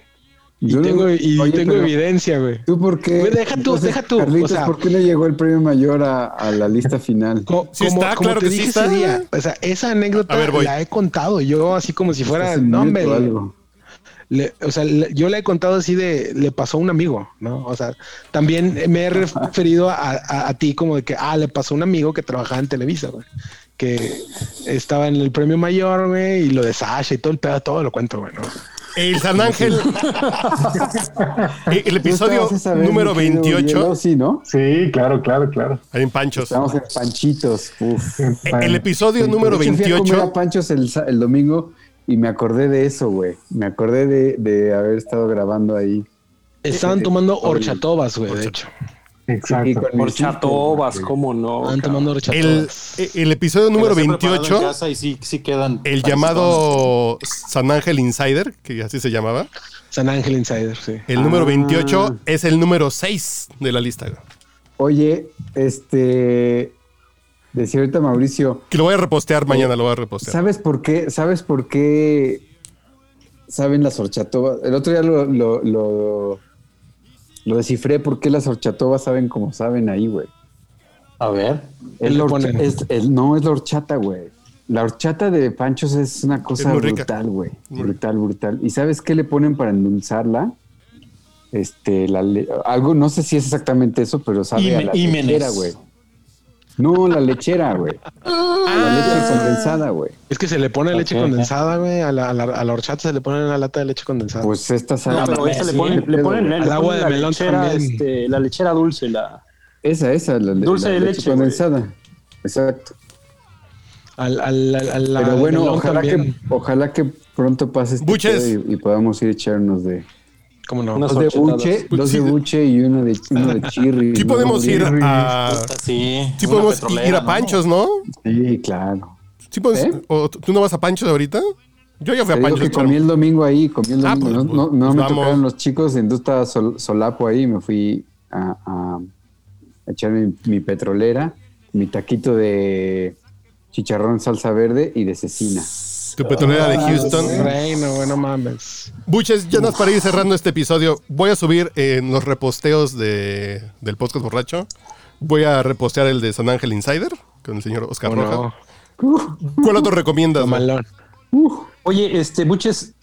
Speaker 2: Y
Speaker 6: Yo
Speaker 2: tengo, y
Speaker 6: Oye,
Speaker 2: tengo
Speaker 6: pero
Speaker 2: evidencia, güey.
Speaker 6: ¿Tú por qué?
Speaker 2: Deja tú,
Speaker 6: Entonces,
Speaker 2: deja tú,
Speaker 6: Carlitos,
Speaker 2: o sea-
Speaker 6: ¿por qué no llegó el premio mayor a, a la lista final?
Speaker 2: Co-
Speaker 3: Sí
Speaker 2: como,
Speaker 3: está,
Speaker 2: como
Speaker 3: claro
Speaker 2: te
Speaker 3: que sí
Speaker 2: dije
Speaker 3: está.
Speaker 2: ese día, o sea, esa anécdota
Speaker 3: ver,
Speaker 2: la he contado yo así como si fuera,
Speaker 6: Estás
Speaker 2: le- o sea, le- yo la he contado así de, le pasó a un amigo, ¿no? O sea, también me he referido a, a- a ti como de que, ah, le pasó a un amigo que trabajaba en Televisa, güey, que estaba en el premio mayor, güey, y lo de Sasha y todo el pedo, todo lo cuento, güey, ¿no?
Speaker 3: El San Ángel. El
Speaker 6: ¿Tú
Speaker 3: episodio número
Speaker 6: mi querido
Speaker 3: 28.
Speaker 6: Diego? Sí, ¿no?
Speaker 1: Sí, claro, claro, claro.
Speaker 3: Ahí en Panchos.
Speaker 6: Estamos en Panchitos. Uf.
Speaker 3: El episodio número
Speaker 6: De hecho, fui a comer
Speaker 3: 28.
Speaker 6: a Panchos el, sa- el domingo y me acordé de eso, güey. Me acordé de, de haber estado grabando ahí.
Speaker 2: Estaban tomando horchatobas, güey, de hecho.
Speaker 1: Exacto.
Speaker 5: Horchatobas, ¿cómo no?
Speaker 2: Estaban tomando
Speaker 3: El, eh, el episodio número
Speaker 4: Que las he preparado en
Speaker 3: 28.
Speaker 4: casa y sí, sí quedan.
Speaker 3: El llamado San Ángel Insider, que así se llamaba.
Speaker 2: San Ángel Insider, sí.
Speaker 3: El número
Speaker 6: Ah.
Speaker 3: 28 es el número 6 de la lista. güey.
Speaker 6: Oye, este. Decía ahorita Mauricio,
Speaker 3: Que lo voy a repostear mañana, lo voy a repostear.
Speaker 6: ¿sabes por qué? ¿Sabes por qué saben las horchatobas? El otro día lo, lo, lo, lo descifré, ¿por qué las horchatobas saben como saben ahí, güey?
Speaker 4: A ver.
Speaker 6: Es la horcha- es- el- no, es la horchata, güey. La horchata de Panchos es una cosa brutal, güey. Brutal, brutal. ¿Y sabes qué le ponen para endulzarla? Este, la le- algo, no sé si es exactamente eso, pero sabe a
Speaker 4: Hime-
Speaker 6: la güey. No, la lechera, güey. La leche condensada, güey.
Speaker 2: Es que se le pone leche condensada, güey. A la, a, la, a la horchata se le pone una lata de leche condensada.
Speaker 6: Pues esta sabe.
Speaker 5: No, pero esa le ponen, le ponen, le
Speaker 2: Al
Speaker 5: ponen
Speaker 2: agua de
Speaker 5: la
Speaker 2: melón
Speaker 5: lechera,
Speaker 2: también.
Speaker 5: este, la lechera dulce, la
Speaker 6: Esa, esa, la,
Speaker 5: Dulce
Speaker 6: la
Speaker 5: de
Speaker 6: leche, condensada. Exacto.
Speaker 2: al, al, al-
Speaker 6: Pero bueno, ojalá que, ojalá que pronto pase este y, y podamos ir a echarnos de
Speaker 2: ¿Cómo no?
Speaker 6: Dos de buche,
Speaker 3: Pues
Speaker 6: dos
Speaker 3: sí.
Speaker 6: de buche y uno de uno de chirri.
Speaker 3: Sí
Speaker 6: ¿no?
Speaker 3: podemos ir a.
Speaker 4: Sí.
Speaker 3: Sí podemos ir a
Speaker 4: ¿no?
Speaker 3: Panchos, ¿no?
Speaker 6: Sí, claro.
Speaker 3: Sí podemos-
Speaker 6: ¿Eh?
Speaker 3: o ¿Tú no vas a Panchos ahorita? Yo ya fui
Speaker 6: Te
Speaker 3: a
Speaker 6: que comí el domingo ahí, comí el
Speaker 3: Ah,
Speaker 6: domingo.
Speaker 3: pues,
Speaker 6: no no,
Speaker 3: pues,
Speaker 6: no
Speaker 3: pues
Speaker 6: me
Speaker 3: vamos.
Speaker 6: tocaron los chicos, entonces estaba sol- solapo ahí y me fui a, a- a echar mi, mi petrolera, mi taquito de chicharrón salsa verde y de cecina.
Speaker 3: Tu petrolera de Houston.
Speaker 2: Reino, güey, no mames.
Speaker 3: Buches, ya nos para ir cerrando este episodio. Voy a subir en los reposteos de, del podcast borracho. Voy a repostear el de San Ángel Insider con el señor Oscar
Speaker 2: ¿Cómo
Speaker 3: Roja.
Speaker 2: no?
Speaker 3: ¿Cuál otro recomiendas?
Speaker 2: Malón.
Speaker 5: Oye, este, Buches, es-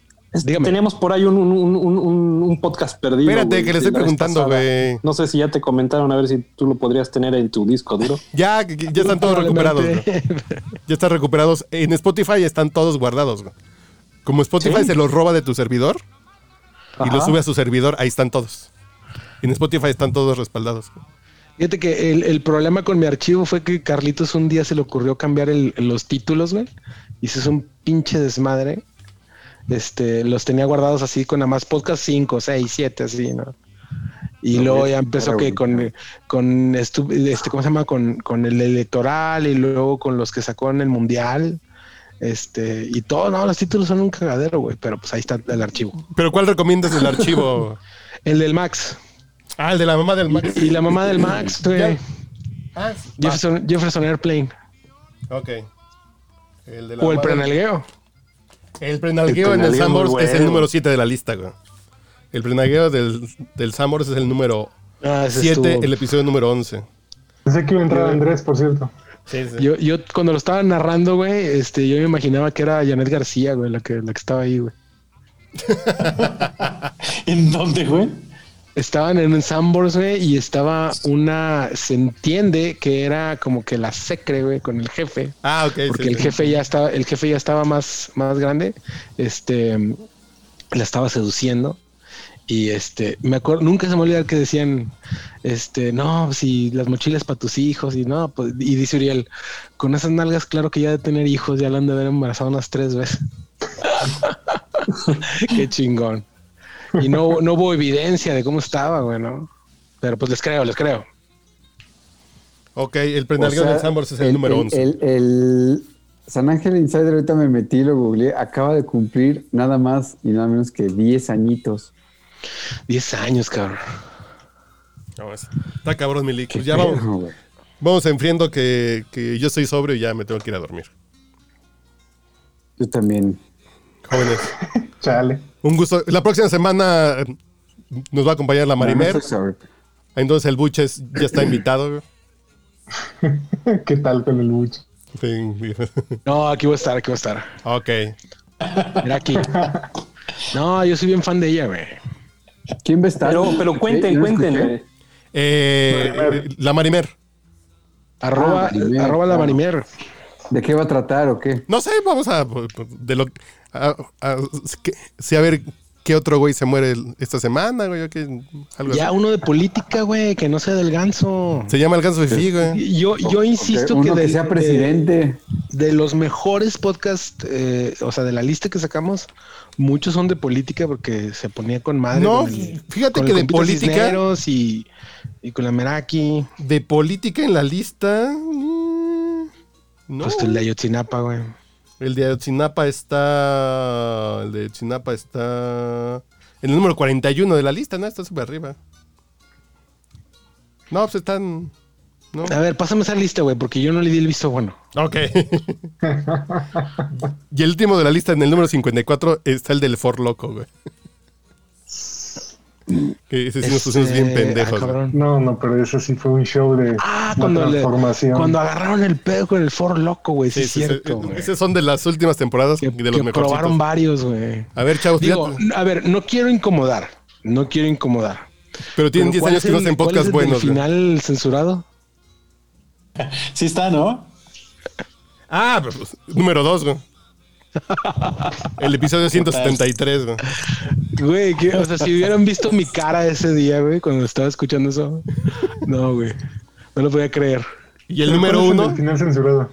Speaker 2: Dígame.
Speaker 5: tenemos por ahí un, un- un- un- un podcast perdido.
Speaker 3: Espérate,
Speaker 5: güey,
Speaker 3: que le estoy preguntando, güey.
Speaker 5: No sé si ya te comentaron, a ver si tú lo podrías tener en tu disco duro.
Speaker 3: Ya, ya están todos recuperados. güey. Ya están recuperados. En Spotify están todos guardados. güey. Como Spotify
Speaker 5: Sí.
Speaker 3: se los roba de tu servidor y los sube a su servidor, ahí están todos. En Spotify están todos respaldados.
Speaker 2: Fíjate que el, el problema con mi archivo fue que Carlitos un día se le ocurrió cambiar el- los títulos, güey. Y se hizo un pinche desmadre. Este, los tenía guardados así con nada más podcast 5, 6, 7, así, ¿no? Y
Speaker 6: No,
Speaker 2: luego ya empezó que con, con estu- este, ¿cómo se llama? Con, con el electoral y luego con los que sacó en el mundial. Este, y todo, no, los títulos son un cagadero, güey, pero pues ahí está el archivo.
Speaker 3: Pero ¿cuál recomiendas del archivo?
Speaker 2: El del Max.
Speaker 3: Ah, el de la mamá del Max.
Speaker 2: Y la mamá del Max, güey.
Speaker 3: Ah,
Speaker 2: Jefferson, Jefferson Airplane.
Speaker 3: Ok. El de la
Speaker 2: O el prenalgueo.
Speaker 3: El prenalgueo
Speaker 5: El
Speaker 3: en el Sambors es el número 7 de la lista, güey. El prenalgueo del, del Sambors es el número
Speaker 2: Ah, ese
Speaker 3: 7,
Speaker 2: estuvo-
Speaker 3: el episodio número 11.
Speaker 1: Pensé que iba a entrar Andrés, por cierto.
Speaker 3: Sí, sí.
Speaker 2: Yo, yo cuando lo estaba narrando, güey, este, yo me imaginaba que era Janet García, güey, la que, la que estaba ahí, güey.
Speaker 4: ¿En dónde, güey?
Speaker 2: Estaban en un Sambors, güey, y estaba una, se entiende que era como que la secre, güey, con el jefe.
Speaker 3: Ah, ok.
Speaker 2: porque
Speaker 3: sí,
Speaker 2: el
Speaker 3: sí.
Speaker 2: jefe ya estaba, el jefe ya estaba más, más grande, este, la estaba seduciendo y este, me acuerdo, nunca se me olvidó que decían, este, no, si las mochilas para tus hijos y no, pues, y dice Uriel, con esas nalgas, claro que ya de tener hijos, ya la han de haber embarazado unas tres veces. Qué chingón. Y no, no hubo evidencia de cómo estaba, güey, ¿no? Pero pues les creo, les creo.
Speaker 3: Ok, el
Speaker 6: O
Speaker 3: prenalgueo
Speaker 6: sea,
Speaker 3: del Sambors es el, número 11.
Speaker 6: El, el San Ángel Insider, ahorita me metí, lo googleé, acaba de cumplir nada más y nada menos que 10 añitos.
Speaker 2: Diez años, cabrón.
Speaker 3: No, está cabrón, Pues ya vamos, vamos enfriando que, que yo estoy sobrio y ya me tengo que ir a dormir.
Speaker 6: Yo también.
Speaker 3: Jóvenes,
Speaker 1: Chale.
Speaker 3: Un gusto. La próxima semana eh, nos va a acompañar la Marimer. Entonces el Buches ya está invitado. güey.
Speaker 1: ¿Qué tal con el bucho?
Speaker 3: Sí.
Speaker 2: No, aquí voy a estar, aquí voy a estar.
Speaker 3: ok.
Speaker 2: Mira aquí. No, yo soy bien fan de ella, güey.
Speaker 6: ¿Quién va a estar?
Speaker 5: Pero, pero cuenten, cuenten. eh.
Speaker 3: Eh, la Marimer.
Speaker 2: Arroba,
Speaker 6: Ah, Marimer,
Speaker 2: arroba la. Marimer.
Speaker 6: ¿De qué va a tratar o qué?
Speaker 3: No sé, vamos a. De lo, a, a- que- sí, a ver qué otro güey se muere el- esta semana, güey. algo
Speaker 2: Ya
Speaker 3: así.
Speaker 2: uno de política, güey, que no sea del ganso.
Speaker 3: Se llama El Ganso Fifi, güey.
Speaker 2: Yo, yo insisto
Speaker 6: Uno
Speaker 2: que,
Speaker 6: que
Speaker 2: del-
Speaker 6: sea
Speaker 2: de,
Speaker 6: presidente.
Speaker 2: de los mejores podcasts, eh, o sea, de la lista que sacamos, muchos son de política porque se ponía con madre.
Speaker 3: No,
Speaker 2: con el-
Speaker 3: fíjate
Speaker 2: con
Speaker 3: que
Speaker 2: el
Speaker 3: de política-
Speaker 2: Cisneros Y, y con la Meraki.
Speaker 3: De política en la lista. mm, No.
Speaker 2: Pues el de Ayotzinapa, güey.
Speaker 3: El de Ayotzinapa está. El de Ayotzinapa está. En el número 41 de la lista, ¿no? Está súper arriba. No, pues están. ¿No?
Speaker 2: A ver, pásame esa lista, güey, porque yo no le di el visto bueno.
Speaker 3: Ok. y el último de la lista, en el número 54, está el del For Loco, güey. Que ese sí nos pusimos bien
Speaker 2: Este,
Speaker 3: pendejos.
Speaker 2: ah.
Speaker 1: No, no, pero ese sí fue un show de
Speaker 2: Ah, cuando, le-
Speaker 1: transformación.
Speaker 2: cuando agarraron el pedo con el Ford Loco, güey. Sí,
Speaker 3: Sí,
Speaker 2: es cierto.
Speaker 3: Esos son de las últimas temporadas
Speaker 2: Que,
Speaker 3: y de los
Speaker 2: que
Speaker 3: mejores.
Speaker 2: probaron varios, güey.
Speaker 3: A ver, chavos,
Speaker 2: Digo, a ver, no quiero incomodar. No quiero incomodar.
Speaker 3: pero tienen
Speaker 2: Pero
Speaker 3: 10
Speaker 2: ¿cuál
Speaker 3: años que no
Speaker 2: el-
Speaker 3: hacen
Speaker 2: cuál
Speaker 3: podcast
Speaker 2: es el
Speaker 3: buenos. güey.
Speaker 2: final censurado?
Speaker 4: Sí está, ¿no?
Speaker 3: Ah, pues, número 2, güey. El episodio 173, güey.
Speaker 2: Güey, que, o sea, si hubieran visto mi cara ese día, güey, cuando estaba escuchando eso. No, güey. No lo podía creer.
Speaker 3: Y el
Speaker 1: ¿Pero
Speaker 3: número
Speaker 1: es el
Speaker 3: 1,
Speaker 1: del final censurado.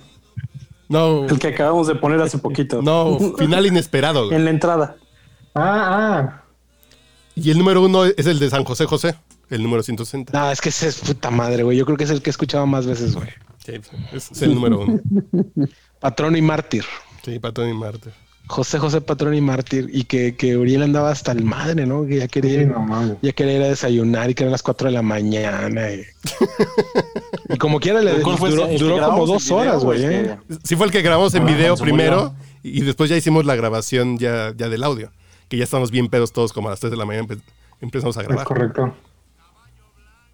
Speaker 3: no,
Speaker 5: El que acabamos de poner hace poquito.
Speaker 3: no, final inesperado. güey.
Speaker 5: En la entrada.
Speaker 1: Ah, ah.
Speaker 3: Y el número 1 es el de San José José, el número 160.
Speaker 2: No, es que ese es puta madre, güey. Yo creo que es el que he escuchado más veces, güey.
Speaker 3: Sí, ese es el número 1.
Speaker 2: Patrón y mártir.
Speaker 3: Sí, Patón y Marte.
Speaker 2: José José Patrón y mártir. Y que, que Uriel andaba hasta el madre, ¿no? Que ya quería,
Speaker 1: Sí, no mames.
Speaker 2: ya quería ir a desayunar y que eran las 4 de la mañana. Y, y como quiera, le
Speaker 4: ¿Cuál fue
Speaker 2: duró, duró como dos
Speaker 4: video
Speaker 2: horas, güey. ¿eh?
Speaker 3: Sí fue el que grabamos en
Speaker 4: Ah,
Speaker 3: video primero y después ya hicimos la grabación ya, ya del audio. Que ya estamos bien pedos todos como a las 3 de la mañana empe- empezamos a
Speaker 1: Es
Speaker 3: grabar.
Speaker 1: correcto.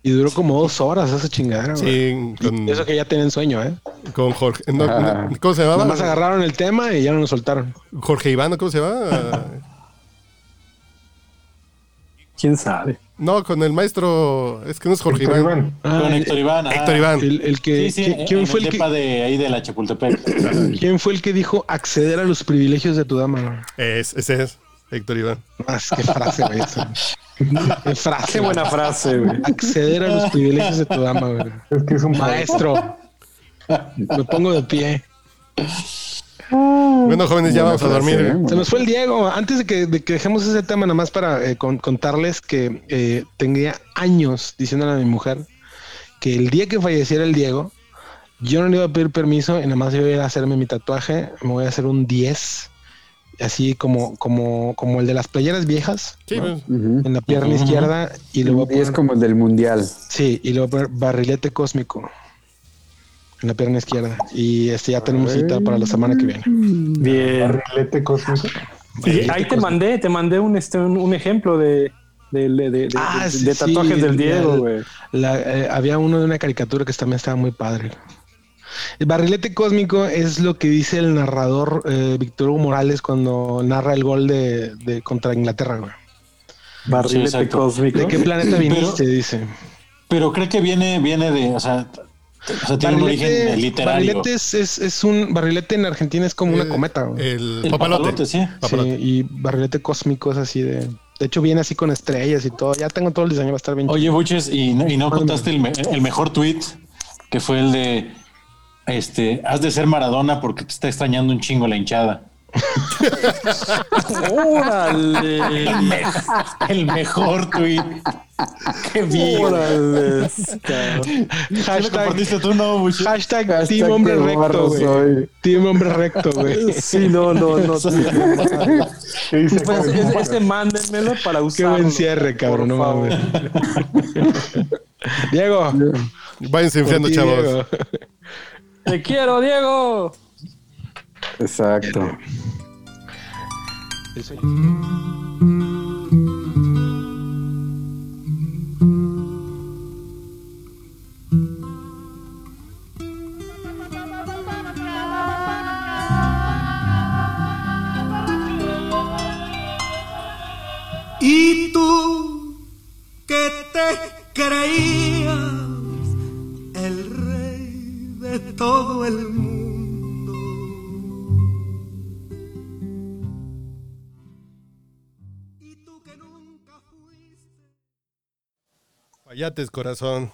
Speaker 2: Y duró como dos horas esa chingadera, güey.
Speaker 3: Sí, con,
Speaker 2: Y eso que ya tienen sueño, ¿eh?
Speaker 3: con Jorge. no,
Speaker 6: Ah.
Speaker 3: no, ¿Cómo se
Speaker 2: Nada
Speaker 3: llamaba?
Speaker 2: más agarraron el tema y ya no nos soltaron.
Speaker 3: Jorge Iván. ¿cómo se llama?
Speaker 5: ¿Quién sabe?
Speaker 3: No, con el maestro. Es que no es Jorge Iván.
Speaker 1: Iván.
Speaker 2: Ah,
Speaker 4: Con Héctor Iván. ah.
Speaker 3: Héctor Iván.
Speaker 2: El, el que,
Speaker 4: Sí, sí,
Speaker 2: ¿quién, fue
Speaker 4: el
Speaker 2: el que,
Speaker 4: de ahí de la Chapultepec.
Speaker 2: quién fue el que dijo acceder a los privilegios de tu dama?
Speaker 3: Es, ese es Héctor Iván.
Speaker 2: Ah, es que frase, güey. Qué frase.
Speaker 5: Qué buena frase, güey.
Speaker 2: Acceder a los privilegios de tu dama, güey.
Speaker 1: Es que es un
Speaker 2: Maestro. Me pongo de pie.
Speaker 3: Bueno, jóvenes, ya
Speaker 6: Buena
Speaker 3: vamos a
Speaker 6: frase,
Speaker 3: dormir.
Speaker 6: ¿eh?
Speaker 2: Se nos fue el Diego. Antes de que, de que dejemos ese tema, nada más para eh, con- contarles que eh, tenía años diciéndole a mi mujer que el día que falleciera el Diego, yo no le iba a pedir permiso y nada más yo iba a ir a hacerme mi tatuaje. Me voy a hacer un 10, así como, como, como el de las playeras viejas,
Speaker 3: Sí,
Speaker 2: ¿no?
Speaker 3: pues,
Speaker 2: en la pierna izquierda y
Speaker 6: Y es
Speaker 2: poner,
Speaker 6: como el del mundial.
Speaker 2: sí, y poner barrilete cósmico. en la pierna izquierda. Y este ya tenemos cita para la semana que viene.
Speaker 5: Bien.
Speaker 1: Barrilete cósmico.
Speaker 5: Y ahí te mandé, te mandé un, este, un, un ejemplo de, de, de,
Speaker 2: Ah,
Speaker 5: de-
Speaker 2: sí,
Speaker 5: de tatuajes
Speaker 2: sí,
Speaker 5: del Diego, güey.
Speaker 2: La- eh, había uno de una caricatura que también estaba muy padre. El barrilete cósmico es lo que dice el narrador eh, Víctor Hugo Morales cuando narra el gol de, de contra Inglaterra. güey.
Speaker 5: Barrilete cósmico.
Speaker 2: ¿De qué planeta viniste? Dice.
Speaker 4: Pero creo que viene, viene de, o sea, o sea tiene un origen eh, literario.
Speaker 2: barrilete es, es- es un barrilete en Argentina es como una
Speaker 3: Eh,
Speaker 2: cometa. güey.
Speaker 3: El,
Speaker 4: El
Speaker 3: papalote.
Speaker 4: papalote, sí.
Speaker 2: Y barrilete cósmico es así de. De hecho, viene así con estrellas y todo. Ya tengo todo el diseño, va a estar bien.
Speaker 4: Oye, Buches, y no, y no contaste el, me- el mejor tweet que fue el de este, has de ser Maradona porque te está extrañando un chingo la hinchada.
Speaker 5: ¡Órale!
Speaker 4: El, me- el mejor tweet que vi.
Speaker 5: ¡Órale!
Speaker 4: ¿Sí lo
Speaker 2: Hashtag,
Speaker 4: tú, no,
Speaker 2: hashtag,
Speaker 6: Hashtag
Speaker 2: Team Hombre
Speaker 6: qué
Speaker 2: Recto, güey. Team Hombre Recto, güey.
Speaker 5: Sí, no, no, no.
Speaker 1: ¿Qué?
Speaker 5: Pues ese, ese mándenmelo para
Speaker 2: Qué
Speaker 5: usarlo.
Speaker 2: buen cierre, cabrón. No mames. Diego.
Speaker 3: Váyanse enfriando, chavos.
Speaker 2: Diego.
Speaker 5: Te quiero, Diego.
Speaker 6: Exacto.
Speaker 7: Y tú que te creías de todo el mundo. Y tú que nunca fuiste.
Speaker 3: Fallates, corazón.